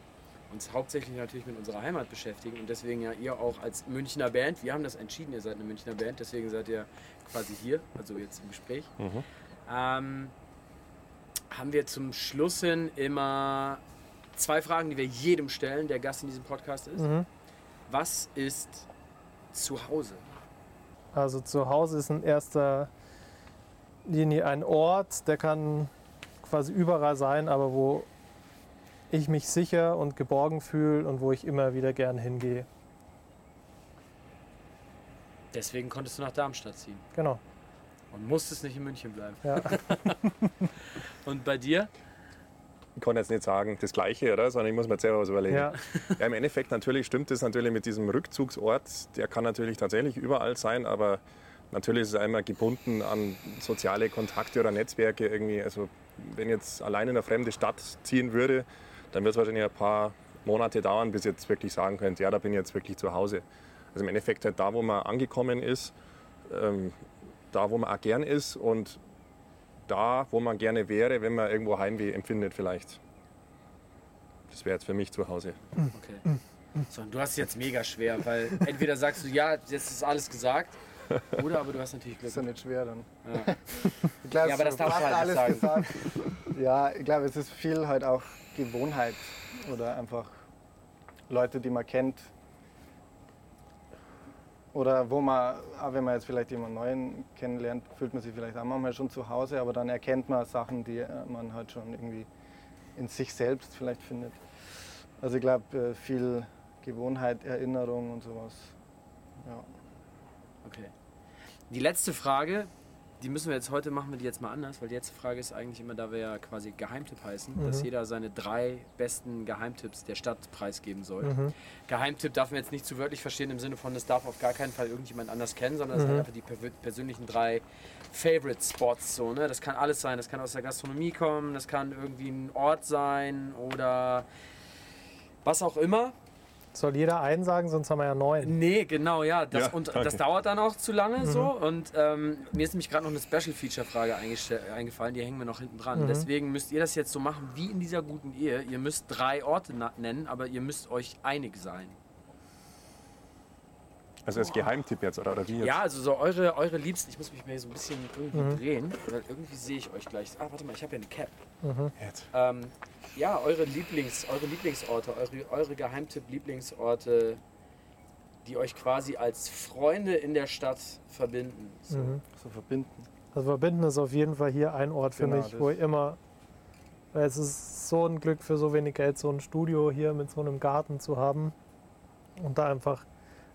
uns hauptsächlich natürlich mit unserer Heimat beschäftigen und deswegen ja ihr auch als Münchner Band, wir haben das entschieden, ihr seid eine Münchner Band, deswegen seid ihr quasi hier, also jetzt im Gespräch. Mhm. Ähm, haben wir zum Schluss hin immer zwei Fragen, die wir jedem stellen, der Gast in diesem Podcast ist. Mhm. Was ist zu Hause? Also zu Hause ist in erster Linie ein Ort, der kann quasi überall sein, aber wo ich mich sicher und geborgen fühle und wo ich immer wieder gern hingehe. Deswegen konntest du nach Darmstadt ziehen. Genau. Und musstest nicht in München bleiben. Ja. (laughs) und bei dir? Ich kann jetzt nicht sagen das Gleiche, oder? sondern ich muss mir selber was überlegen. Ja. (laughs) ja. Im Endeffekt natürlich stimmt es natürlich mit diesem Rückzugsort. Der kann natürlich tatsächlich überall sein, aber natürlich ist es einmal gebunden an soziale Kontakte oder Netzwerke irgendwie. Also wenn jetzt allein in eine fremde Stadt ziehen würde, dann wird es wahrscheinlich ein paar Monate dauern, bis jetzt wirklich sagen könnt, ja, da bin ich jetzt wirklich zu Hause. Also im Endeffekt halt da, wo man angekommen ist, ähm, da, wo man auch gern ist und da, wo man gerne wäre, wenn man irgendwo Heimweh empfindet vielleicht. Das wäre jetzt für mich zu Hause. Okay. So, du hast es jetzt mega schwer, weil entweder sagst du, ja, jetzt ist alles gesagt, oder aber du hast natürlich Glück. Ist ja nicht schwer dann. Ja, glaub, ja aber das darfst du halt alles sagen. Gesagt. Ja, ich glaube, es ist viel halt auch Gewohnheit oder einfach Leute, die man kennt, oder wo man, auch wenn man jetzt vielleicht jemanden Neuen kennenlernt, fühlt man sich vielleicht auch manchmal schon zu Hause, aber dann erkennt man Sachen, die äh, man halt schon irgendwie in sich selbst vielleicht findet. Also ich glaube, äh, viel Gewohnheit, Erinnerung und sowas. Ja. Okay. Die letzte Frage, die müssen wir jetzt heute machen wir die jetzt mal anders, weil die letzte Frage ist eigentlich immer, da wir ja quasi Geheimtipp heißen, mhm. dass jeder seine drei besten Geheimtipps der Stadt preisgeben soll. Mhm. Geheimtipp darf man jetzt nicht zu wörtlich verstehen im Sinne von, das darf auf gar keinen Fall irgendjemand anders kennen, sondern das mhm. sind einfach die persönlichen drei Favorite Spots. So, ne? Das kann alles sein, das kann aus der Gastronomie kommen, das kann irgendwie ein Ort sein oder was auch immer. Soll jeder einen sagen, sonst haben wir ja neun. Nee, genau, ja. Das, ja, und okay. das dauert dann auch zu lange mhm. so. Und ähm, mir ist nämlich gerade noch eine Special-Feature-Frage eingefallen, die hängen wir noch hinten dran. Mhm. Deswegen müsst ihr das jetzt so machen wie in dieser guten Ehe. Ihr müsst drei Orte nennen, aber ihr müsst euch einig sein. Also als Geheimtipp jetzt, oder, oder wie jetzt? Ja, also so eure, eure Liebsten, ich muss mich mal so ein bisschen irgendwie mhm. drehen, weil irgendwie sehe ich euch gleich. Ah, warte mal, ich habe ja eine Cap. Mhm. Ähm, ja, eure, Lieblings, eure Lieblingsorte, eure, eure Geheimtipp-Lieblingsorte, die euch quasi als Freunde in der Stadt verbinden. So, mhm. so verbinden. Also verbinden ist auf jeden Fall hier ein Ort für genau, mich, wo ich immer, weil es ist so ein Glück für so wenig Geld, so ein Studio hier mit so einem Garten zu haben und da einfach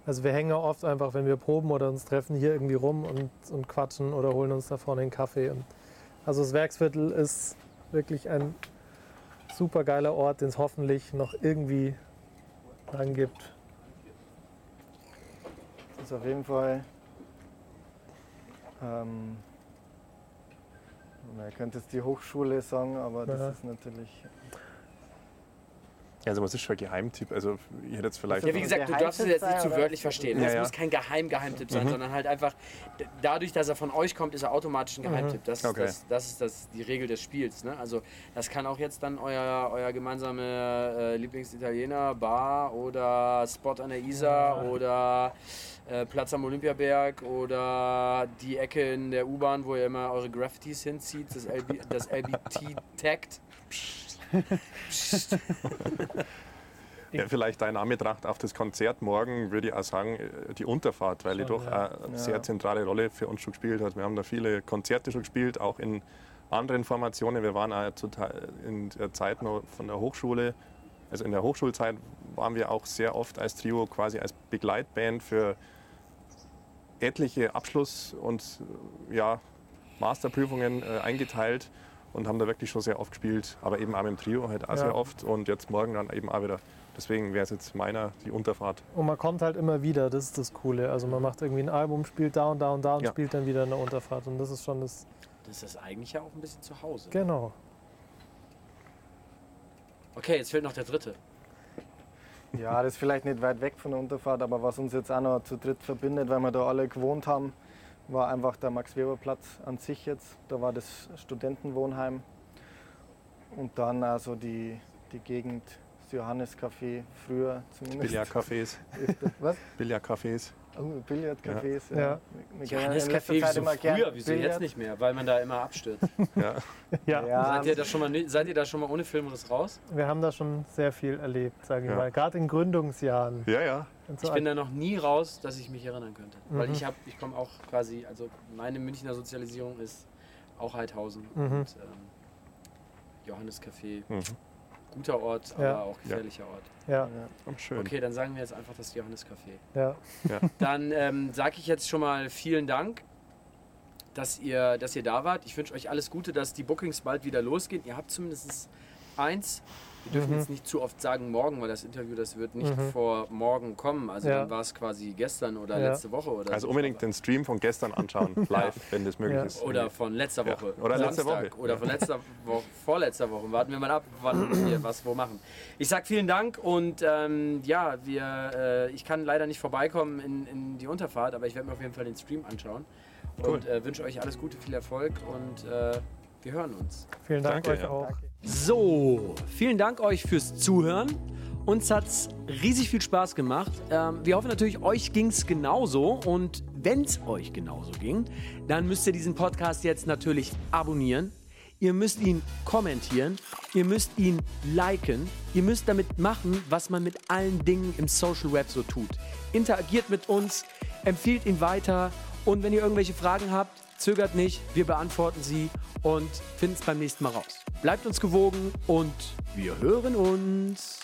also wir hängen oft einfach, wenn wir proben oder uns treffen, hier irgendwie rum und, und quatschen oder holen uns da vorne einen Kaffee. Und also das Werksviertel ist wirklich ein super geiler Ort, den es hoffentlich noch irgendwie lang gibt. Das ist auf jeden Fall. Ähm, man könnte jetzt die Hochschule sagen, aber das ja. ist natürlich also was ist schon ein Geheimtipp? Also ich hätte jetzt vielleicht... Ja, wie gesagt, du darfst es jetzt nicht zu wörtlich verstehen. Es ja, ja. muss kein Geheim-Geheimtipp sein, mhm. sondern halt einfach, dadurch, dass er von euch kommt, ist er automatisch ein Geheimtipp. Das, okay. das, das ist das, die Regel des Spiels. Ne? Also das kann auch jetzt dann euer, euer gemeinsame äh, Lieblingsitaliener, Bar oder Spot an der Isar ja. oder äh, Platz am Olympiaberg oder die Ecke in der U-Bahn, wo ihr immer eure Graffitis hinzieht, das, LB, das LBT-Tagt. (laughs) ja, vielleicht ein Anbetracht auf das Konzert morgen würde ich auch sagen, äh, die Unterfahrt, weil die doch ja. eine sehr zentrale Rolle für uns schon gespielt hat. Wir haben da viele Konzerte schon gespielt, auch in anderen Formationen. Wir waren auch in der Zeit noch von der Hochschule, also in der Hochschulzeit waren wir auch sehr oft als Trio quasi als Begleitband für etliche Abschluss- und ja, Masterprüfungen äh, eingeteilt und haben da wirklich schon sehr oft gespielt, aber eben auch mit dem Trio halt auch ja. sehr oft und jetzt morgen dann eben auch wieder. Deswegen wäre es jetzt meiner die Unterfahrt. Und man kommt halt immer wieder, das ist das Coole. Also man macht irgendwie ein Album, spielt da und da und da und ja. spielt dann wieder eine Unterfahrt und das ist schon das. Das ist eigentlich ja auch ein bisschen zu Hause. Genau. Okay, jetzt fehlt noch der dritte. Ja, das ist vielleicht nicht weit weg von der Unterfahrt, aber was uns jetzt auch noch zu dritt verbindet, weil wir da alle gewohnt haben, war einfach der Max-Weber-Platz an sich jetzt. Da war das Studentenwohnheim und dann also die, die Gegend das Johannes-Café früher zumindest. Billardcafés. (laughs) Was? Billardcafés. Oh, Billardcafés, Ja. ja. Wir gehen Johannes in letzter Café Zeit so immer früher, wieso jetzt Billard. nicht mehr? Weil man da immer abstürzt. (laughs) Ja. Ja, Ja, Seid, ihr da schon mal, seid ihr da schon mal ohne Filmriss raus? wir haben da schon sehr viel erlebt, sage ich Ja. mal. Gerade in Gründungsjahren. ja, ja. So Ich bin da noch nie raus, dass ich mich erinnern könnte. Weil Mhm. ich habe, ich komme auch quasi, also meine Münchner Sozialisierung ist auch Heidhausen Mhm. und ähm, Johannes Café. Mhm. Guter Ort, aber Ja. auch gefährlicher Ort. ja, Ja. Oh, schön. Okay, dann sagen wir jetzt einfach das Johannes Café. ja. (laughs) Dann ähm, sage ich jetzt schon mal vielen Dank, dass ihr, dass ihr da wart. Ich wünsche euch alles Gute, dass die Bookings bald wieder losgehen. Ihr habt zumindest eins. Wir dürfen Mhm. jetzt nicht zu oft sagen morgen, weil das Interview, das wird nicht Mhm. vor morgen kommen. Also Ja. dann war es quasi gestern oder Ja. letzte Woche oder Also so. unbedingt den Stream von gestern anschauen, (laughs) live, wenn das möglich Ja. ist. Oder von letzter Ja. Woche. Oder letzte Samstag. Woche. Oder von letzter Woche, vorletzter Woche. Warten wir mal ab, wann (clears throat) wir was wo machen. Ich sag vielen Dank und ähm, ja, wir, äh, ich kann leider nicht vorbeikommen in, in die Unterfahrt, aber ich werde mir auf jeden Fall den Stream anschauen. Und äh, wünsche euch alles Gute, viel Erfolg und äh, wir hören uns. Vielen Dank Danke, euch ja. auch. So, vielen Dank euch fürs Zuhören. Uns hat es riesig viel Spaß gemacht. Ähm, wir hoffen natürlich, euch ging es genauso. Und wenn es euch genauso ging, dann müsst ihr diesen Podcast jetzt natürlich abonnieren. Ihr müsst ihn kommentieren. Ihr müsst ihn liken. Ihr müsst damit machen, was man mit allen Dingen im Social Web so tut. Interagiert mit uns, empfiehlt ihn weiter. Und wenn ihr irgendwelche Fragen habt, zögert nicht. Wir beantworten sie und finden es beim nächsten Mal raus. Bleibt uns gewogen und wir hören uns.